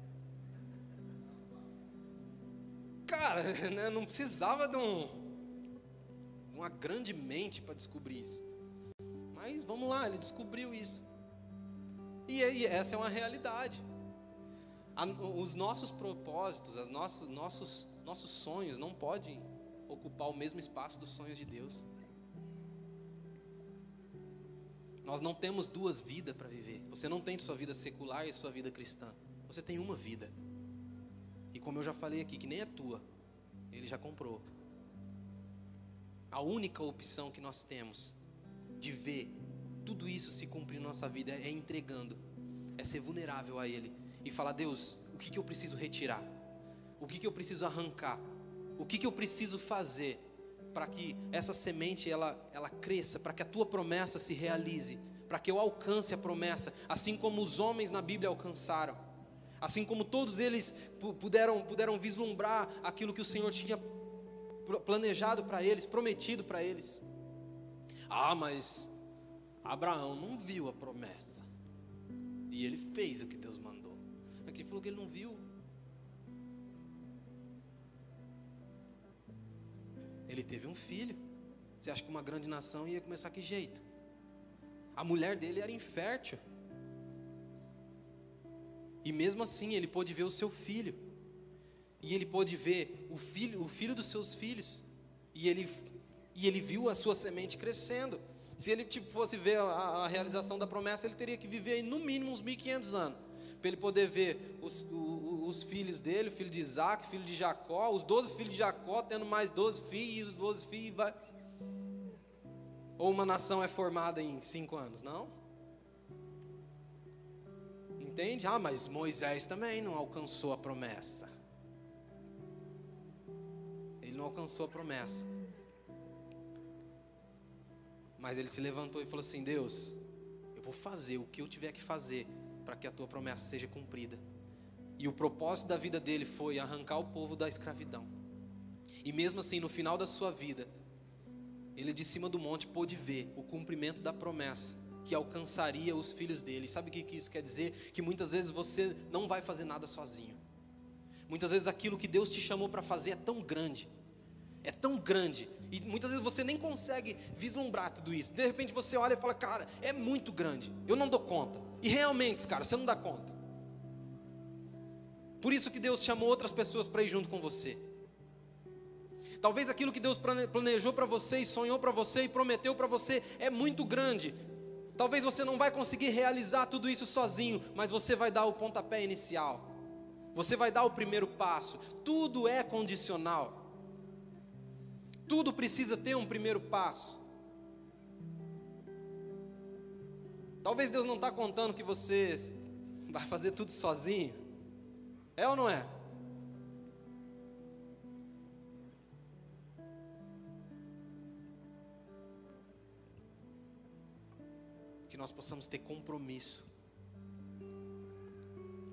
Cara, né, não precisava de um, uma grande mente para descobrir isso. Mas vamos lá, ele descobriu isso. E, e essa é uma realidade. A, os nossos propósitos, os nossos, nossos, nossos sonhos não podem ocupar o mesmo espaço dos sonhos de Deus. Nós não temos duas vidas para viver. Você não tem sua vida secular e sua vida cristã. Você tem uma vida. E como eu já falei aqui, que nem é tua, ele já comprou. A única opção que nós temos de ver tudo isso se cumprir na nossa vida é entregando, é ser vulnerável a Ele e falar: Deus, o que, que eu preciso retirar? O que, que eu preciso arrancar? O que, que eu preciso fazer para que essa semente ela, ela cresça, para que a tua promessa se realize, para que eu alcance a promessa, assim como os homens na Bíblia alcançaram? Assim como todos eles puderam, puderam vislumbrar aquilo que o Senhor tinha planejado para eles, prometido para eles. Ah, mas Abraão não viu a promessa. E ele fez o que Deus mandou. Aqui falou que ele não viu. Ele teve um filho. Você acha que uma grande nação ia começar que jeito? A mulher dele era infértil. E mesmo assim ele pôde ver o seu filho. E ele pôde ver o filho, o filho dos seus filhos. E ele, e ele viu a sua semente crescendo. Se ele tipo, fosse ver a, a, realização da promessa, ele teria que viver aí, no mínimo uns 1500 anos. Para ele poder ver os, os, os, filhos dele, o filho de Isaac, filho de Jacó, os 12 filhos de Jacó, tendo mais 12 filhos, os 12 filhos vai. Ou uma nação é formada em cinco anos? Não. Entende? Ah, mas Moisés também não alcançou a promessa. Ele não alcançou a promessa. Mas ele se levantou e falou assim: Deus, eu vou fazer o que eu tiver que fazer para que a tua promessa seja cumprida. E o propósito da vida dele foi arrancar o povo da escravidão. E mesmo assim, no final da sua vida, ele de cima do monte pôde ver o cumprimento da promessa que alcançaria os filhos dele. Sabe o que isso quer dizer? Que muitas vezes você não vai fazer nada sozinho. Muitas vezes aquilo que Deus te chamou para fazer é tão grande, é tão grande, e muitas vezes você nem consegue vislumbrar tudo isso. De repente você olha e fala, cara, é muito grande, eu não dou conta. E realmente, cara, você não dá conta. Por isso que Deus chamou outras pessoas para ir junto com você. Talvez aquilo que Deus planejou para você e sonhou para você e prometeu para você é muito grande, Talvez você não vai conseguir realizar tudo isso sozinho, mas você vai dar o pontapé inicial. Você vai dar o primeiro passo. Tudo é condicional. Tudo precisa ter um primeiro passo. Talvez Deus não está contando que você vai fazer tudo sozinho. É ou não é? Que nós possamos ter compromisso.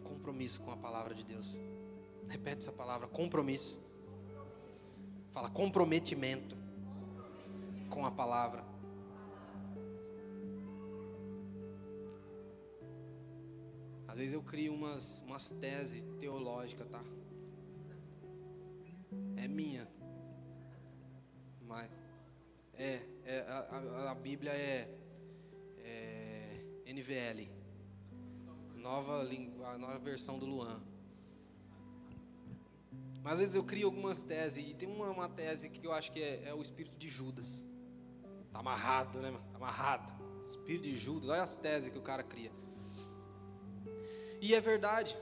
Compromisso com a palavra de Deus. Repete essa palavra: compromisso. Fala comprometimento com a palavra. Às vezes eu crio umas, umas teses teológicas, tá? É minha. Mas é, é a, a, a Bíblia é, é NVL. Nova, a nova versão do Luan. Mas às vezes eu crio algumas teses, e tem uma, uma tese que eu acho que é, é o espírito de Judas. Tá amarrado, né, mano? Tá amarrado. Espírito de Judas, olha as teses que o cara cria. E é verdade.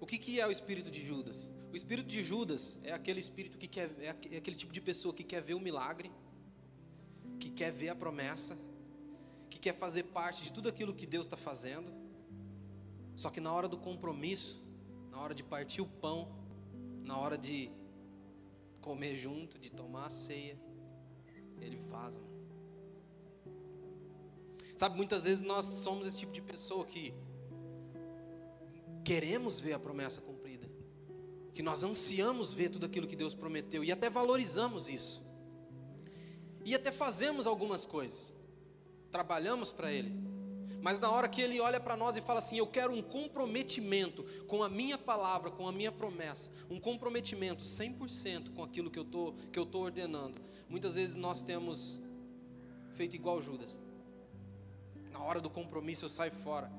O que, que é o espírito de Judas? O espírito de Judas é aquele espírito que quer, é, é aquele tipo de pessoa que quer ver o milagre, que quer ver a promessa, que quer fazer parte de tudo aquilo que Deus está fazendo. Só que na hora do compromisso, na hora de partir o pão, na hora de comer junto, de tomar a ceia, ele faz. Sabe, muitas vezes nós somos esse tipo de pessoa que queremos ver a promessa cumprida, que nós ansiamos ver tudo aquilo que Deus prometeu e até valorizamos isso, e até fazemos algumas coisas, trabalhamos para Ele, mas na hora que Ele olha para nós e fala assim: Eu quero um comprometimento com a minha palavra, com a minha promessa, um comprometimento 100% com aquilo que eu tô, que eu estou ordenando. Muitas vezes nós temos feito igual Judas. Na hora do compromisso eu saio fora.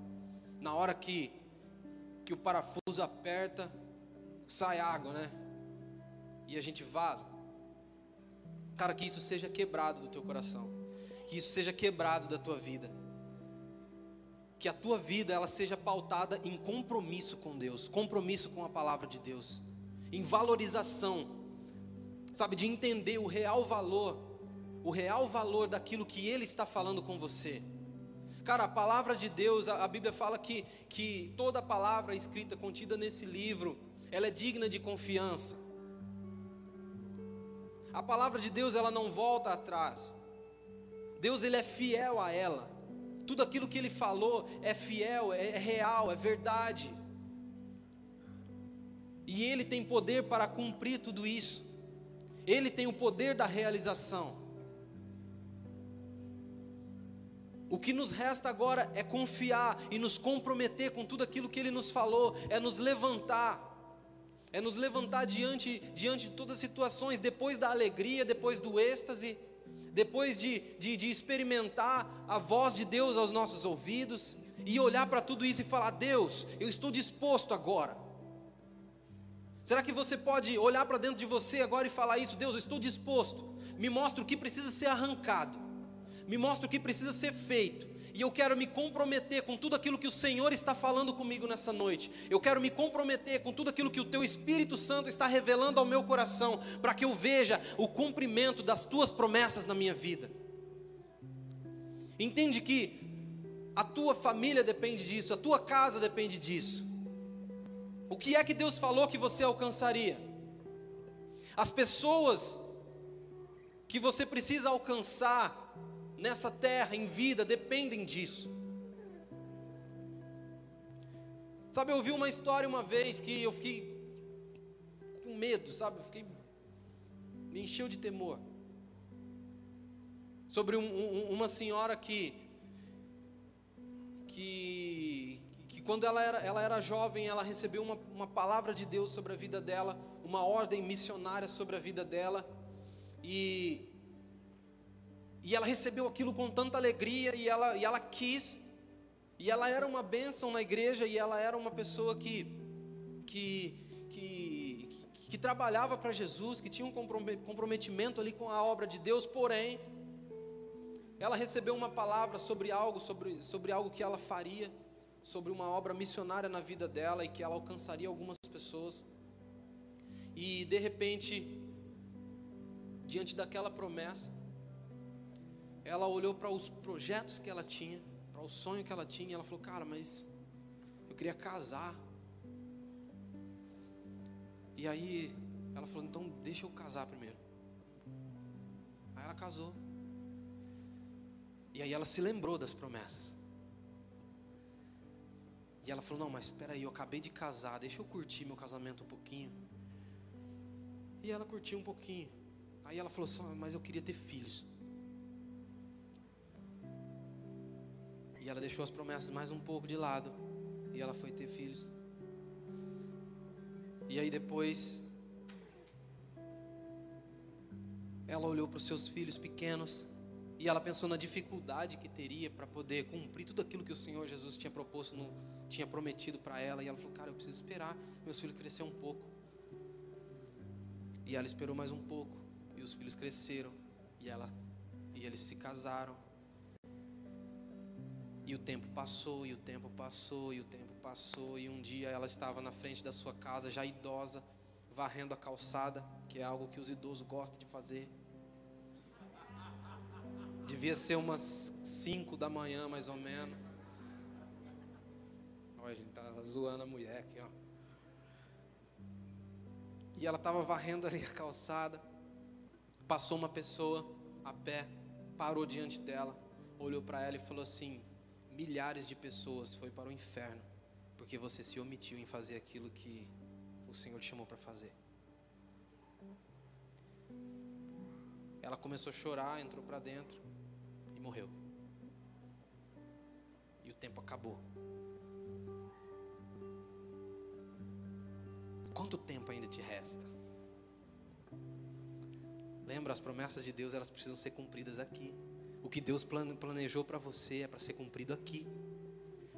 Na hora que que o parafuso aperta, sai água, né? E a gente vaza. Cara, que isso seja quebrado do teu coração. Que isso seja quebrado da tua vida. Que a tua vida ela seja pautada em compromisso com Deus, compromisso com a palavra de Deus, em valorização. Sabe, de entender o real valor, o real valor daquilo que ele está falando com você. Cara, a palavra de Deus, a, a Bíblia fala que, que toda palavra escrita, contida nesse livro, ela é digna de confiança. A palavra de Deus, ela não volta atrás. Deus, ele é fiel a ela. Tudo aquilo que ele falou é fiel, é, é real, é verdade. E ele tem poder para cumprir tudo isso. Ele tem o poder da realização. O que nos resta agora é confiar e nos comprometer com tudo aquilo que Ele nos falou, é nos levantar, é nos levantar diante, diante de todas as situações, depois da alegria, depois do êxtase, depois de, de, de experimentar a voz de Deus aos nossos ouvidos, e olhar para tudo isso e falar: Deus, eu estou disposto agora. Será que você pode olhar para dentro de você agora e falar isso? Deus, eu estou disposto, me mostra o que precisa ser arrancado me mostra o que precisa ser feito. E eu quero me comprometer com tudo aquilo que o Senhor está falando comigo nessa noite. Eu quero me comprometer com tudo aquilo que o Teu Espírito Santo está revelando ao meu coração, para que eu veja o cumprimento das Tuas promessas na minha vida. Entende que a tua família depende disso, a tua casa depende disso. O que é que Deus falou que você alcançaria? As pessoas que você precisa alcançar nessa terra, em vida, dependem disso. Sabe, eu ouvi uma história uma vez que eu fiquei com medo, sabe? Eu fiquei. me encheu de temor. Sobre um, um, uma senhora que. que. que quando ela era, ela era jovem, ela recebeu uma, uma palavra de Deus sobre a vida dela, uma ordem missionária sobre a vida dela. E e ela recebeu aquilo com tanta alegria e ela, e ela quis. E ela era uma bênção na igreja e ela era uma pessoa que, que, que, que, que trabalhava para Jesus, que tinha um comprometimento ali com a obra de Deus, porém, ela recebeu uma palavra sobre algo, sobre, sobre algo que ela faria, sobre uma obra missionária na vida dela e que ela alcançaria algumas pessoas. E de repente, diante daquela promessa, ela olhou para os projetos que ela tinha, para o sonho que ela tinha, e ela falou: Cara, mas eu queria casar. E aí ela falou: Então deixa eu casar primeiro. Aí ela casou. E aí ela se lembrou das promessas. E ela falou: Não, mas espera aí, eu acabei de casar, deixa eu curtir meu casamento um pouquinho. E ela curtiu um pouquinho. Aí ela falou Mas eu queria ter filhos. E ela deixou as promessas mais um pouco de lado. E ela foi ter filhos. E aí depois. Ela olhou para os seus filhos pequenos e ela pensou na dificuldade que teria para poder cumprir tudo aquilo que o Senhor Jesus tinha proposto, no, tinha prometido para ela. E ela falou: Cara, eu preciso esperar meus filhos crescer um pouco. E ela esperou mais um pouco. E os filhos cresceram. E, ela, e eles se casaram. E o tempo passou, e o tempo passou, e o tempo passou. E um dia ela estava na frente da sua casa, já idosa, varrendo a calçada, que é algo que os idosos gostam de fazer. Devia ser umas 5 da manhã, mais ou menos. Olha, a gente tá zoando a mulher aqui, ó. E ela estava varrendo ali a calçada. Passou uma pessoa a pé, parou diante dela, olhou para ela e falou assim: milhares de pessoas foi para o inferno porque você se omitiu em fazer aquilo que o Senhor te chamou para fazer. Ela começou a chorar, entrou para dentro e morreu. E o tempo acabou. Quanto tempo ainda te resta? Lembra, as promessas de Deus, elas precisam ser cumpridas aqui. O que Deus planejou para você é para ser cumprido aqui.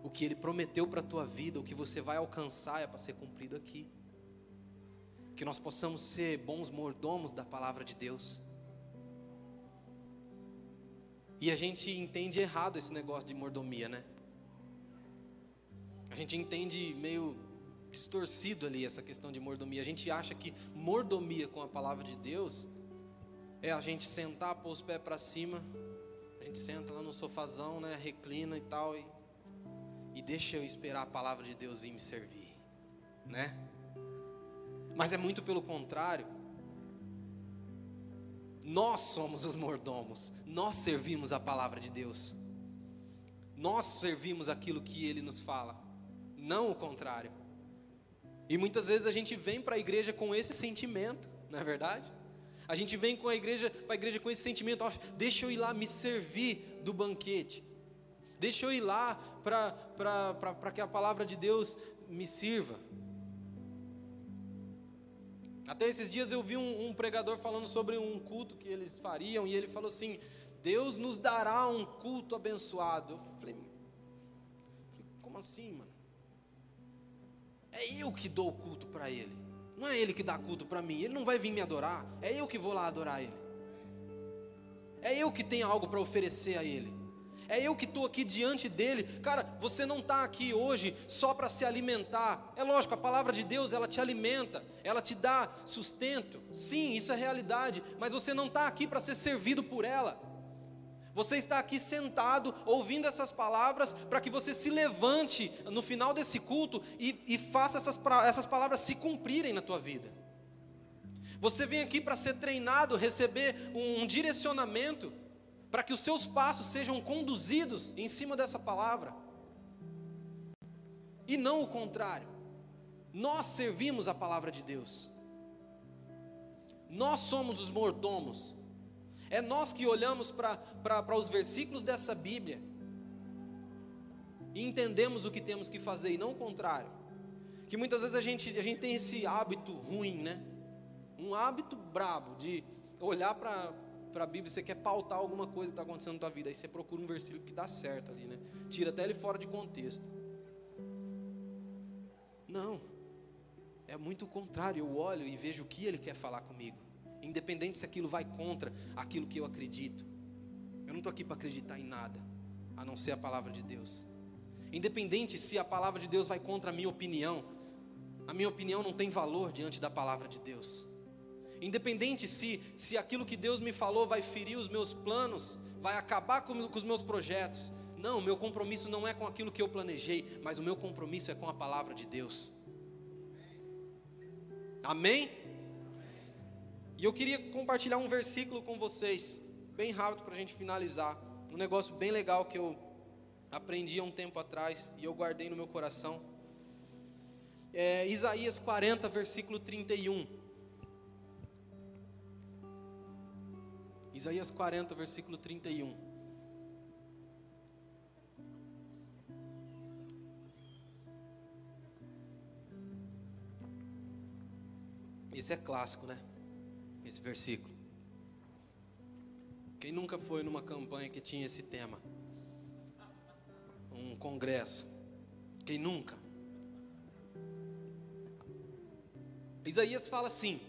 O que Ele prometeu para a tua vida, o que você vai alcançar é para ser cumprido aqui. Que nós possamos ser bons mordomos da palavra de Deus. E a gente entende errado esse negócio de mordomia, né? A gente entende meio distorcido ali essa questão de mordomia. A gente acha que mordomia com a palavra de Deus é a gente sentar, pôr os pés para cima, gente senta lá no sofazão, né, reclina e tal e, e deixa eu esperar a palavra de Deus vir me servir, né? Mas é muito pelo contrário. Nós somos os mordomos, nós servimos a palavra de Deus, nós servimos aquilo que Ele nos fala, não o contrário. E muitas vezes a gente vem para a igreja com esse sentimento, não é verdade? A gente vem com a igreja para a igreja com esse sentimento, deixa eu ir lá me servir do banquete, deixa eu ir lá para que a palavra de Deus me sirva. Até esses dias eu vi um, um, pregador falando sobre um culto que eles fariam, e ele falou assim: Deus nos dará um culto abençoado. Eu falei, como assim, mano? É eu que dou o culto para ele, não é ele que dá culto para mim. Ele não vai vir me adorar, é eu que vou lá adorar ele. É eu que tenho algo para oferecer a ele é eu que estou aqui diante dele. Cara, você não está aqui hoje só para se alimentar. É lógico, a palavra de Deus ela te alimenta, ela te dá sustento. Sim, isso é realidade, mas você não está aqui para ser servido por ela. Você está aqui sentado, ouvindo essas palavras, para que você se levante no final desse culto e, e faça essas, essas palavras se cumprirem na tua vida. Você vem aqui para ser treinado, receber um, um direcionamento para que os seus passos sejam conduzidos em cima dessa palavra, e não o contrário. Nós servimos a palavra de Deus, nós somos os mordomos, é nós que olhamos para os versículos dessa Bíblia e entendemos o que temos que fazer, e não o contrário. Que muitas vezes a gente, a gente tem esse hábito ruim, né? Um hábito brabo de olhar para para a Bíblia, você quer pautar alguma coisa que está acontecendo na tua vida, aí você procura um versículo que dá certo ali, né? Tira até ele fora de contexto. Não, é muito o contrário. Eu olho e vejo o que ele quer falar comigo, independente se aquilo vai contra aquilo que eu acredito. Eu não estou aqui para acreditar em nada, a não ser a palavra de Deus. Independente se a palavra de Deus vai contra a minha opinião, a minha opinião não tem valor diante da palavra de Deus. Independente se, se aquilo que Deus me falou vai ferir os meus planos, vai acabar com, com os meus projetos. Não, meu compromisso não é com aquilo que eu planejei, mas o meu compromisso é com a palavra de Deus. Amém? E eu queria compartilhar um versículo com vocês, bem rápido para a gente finalizar. um negócio bem legal que eu aprendi há um tempo atrás e eu guardei no meu coração. É Isaías 40, versículo 31. Isaías 40, versículo 31. Esse é clássico, né? Esse versículo. Quem nunca foi numa campanha que tinha esse tema? Um congresso. Quem nunca? Isaías fala assim: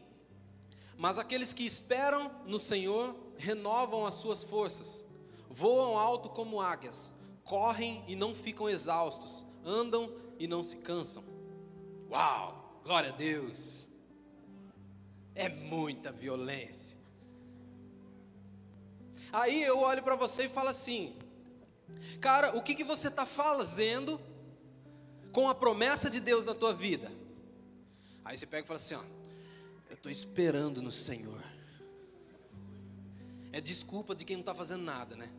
Mas aqueles que esperam no Senhor renovam as suas forças, voam alto como águias, correm e não ficam exaustos, andam e não se cansam. Uau! Glória a Deus! É muita violência. Aí eu olho para você e falo assim: Cara, o que, que você está fazendo com a promessa de Deus na tua vida? Aí você pega e fala assim: ó, Eu estou esperando no Senhor. É desculpa de quem não está fazendo nada, né?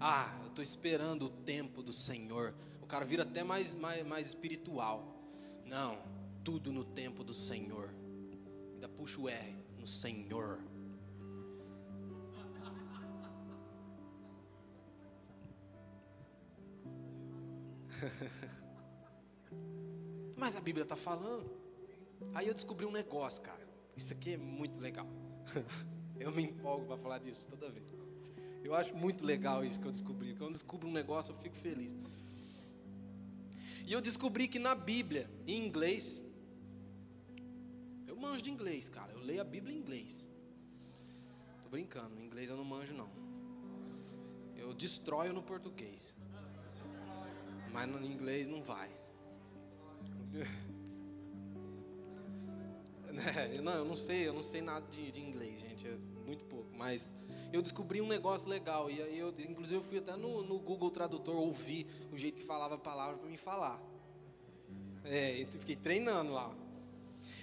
Ah, eu estou esperando o tempo do Senhor. O cara vira até mais, mais, mais espiritual. Não, tudo no tempo do Senhor. Ainda puxa o R no Senhor. Mas a Bíblia está falando. Aí eu descobri um negócio, cara. Isso aqui é muito legal. Eu me empolgo para falar disso toda vez. Eu acho muito legal isso que eu descobri. Quando eu descubro um negócio, eu fico feliz. E eu descobri que na Bíblia, em inglês, eu manjo de inglês, cara. Eu leio a Bíblia em inglês. Tô brincando, em inglês eu não manjo não. Eu destroio no português. Mas no inglês não vai. É, não, eu não sei, eu não sei nada de, de inglês, gente, é muito pouco. Mas eu descobri um negócio legal e aí eu, inclusive, eu fui até no, no Google Tradutor ouvir o jeito que falava a palavra para me falar. É, eu fiquei treinando lá.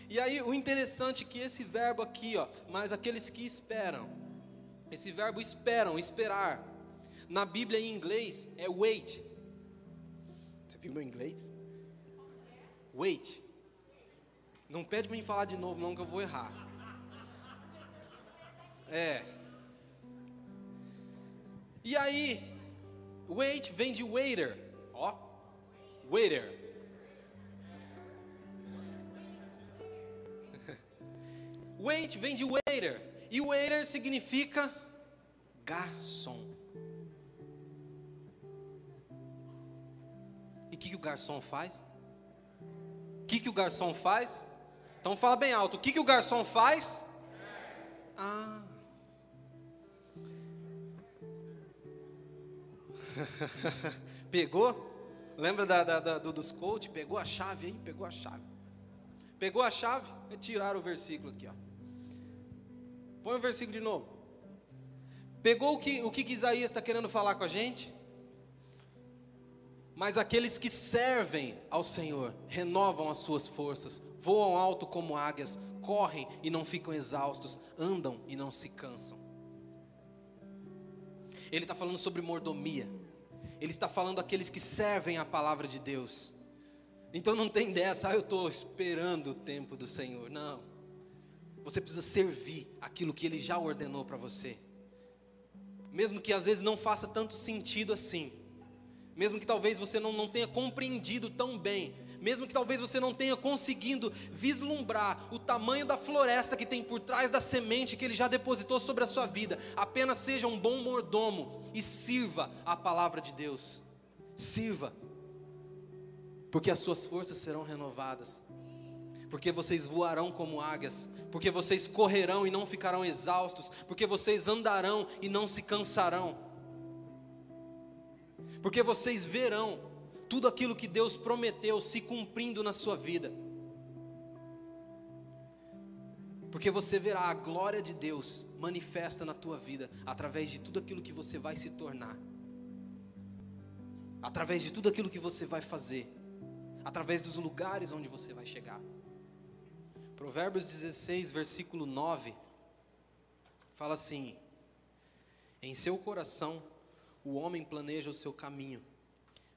E aí o interessante é que esse verbo aqui, ó, mas aqueles que esperam, esse verbo esperam, esperar, na Bíblia em inglês é wait. Você viu meu inglês? Wait. Não pede para mim falar de novo, não, que eu vou errar. É. E aí, wait vem de waiter. Ó, waiter. Wait vem de waiter. E waiter significa garçom. E o que, que o garçom faz? O que, que o garçom faz? Então fala bem alto. O que, que o garçom faz? Ah. Pegou? Lembra da, da, da, do, dos coach? Pegou a chave aí? Pegou a chave. Pegou a chave? Tiraram o versículo aqui, ó. Põe o versículo de novo. Pegou o que, o que Isaías está querendo falar com a gente? Mas aqueles que servem ao Senhor renovam as suas forças, voam alto como águias, correm e não ficam exaustos, andam e não se cansam. Ele está falando sobre mordomia, ele está falando aqueles que servem a palavra de Deus. Então não tem dessa, ah, eu estou esperando o tempo do Senhor. Não. Você precisa servir aquilo que Ele já ordenou para você. Mesmo que às vezes não faça tanto sentido assim. Mesmo que talvez você não, não tenha compreendido tão bem mesmo que talvez você não tenha conseguido vislumbrar o tamanho da floresta que tem por trás da semente que ele já depositou sobre a sua vida, apenas seja um bom mordomo e sirva a palavra de Deus. Sirva, porque as suas forças serão renovadas, porque vocês voarão como águias, porque vocês correrão e não ficarão exaustos, porque vocês andarão e não se cansarão, porque vocês verão tudo aquilo que Deus prometeu se cumprindo na sua vida. Porque você verá a glória de Deus manifesta na tua vida através de tudo aquilo que você vai se tornar. Através de tudo aquilo que você vai fazer. Através dos lugares onde você vai chegar. Provérbios 16, versículo 9 fala assim: Em seu coração, o homem planeja o seu caminho,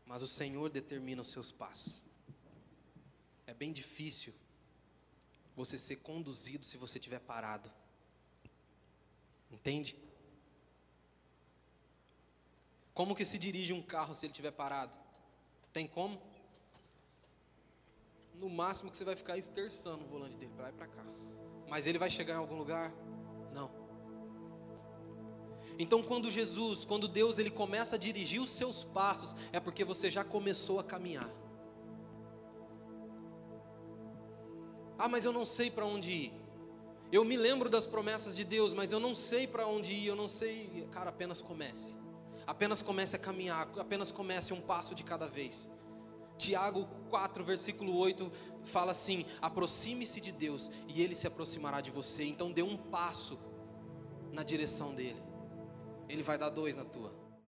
mas o Senhor determina os seus passos. É bem difícil você ser conduzido se você estiver parado. Entende? Como que se dirige um carro se ele estiver parado? Tem como? No máximo que você vai ficar esterçando o volante dele para e para cá. Mas ele vai chegar em algum lugar? Não. Então, quando Jesus, quando Deus ele começa a dirigir os seus passos, é porque você já começou a caminhar. Ah, mas eu não sei para onde ir. Eu me lembro das promessas de Deus, mas eu não sei para onde ir, eu não sei. Cara, apenas comece. Apenas comece a caminhar, apenas comece um passo de cada vez. Tiago 4, versículo 8 fala assim: aproxime-se de Deus e Ele se aproximará de você. Então dê um passo na direção dele, Ele vai dar dois na tua.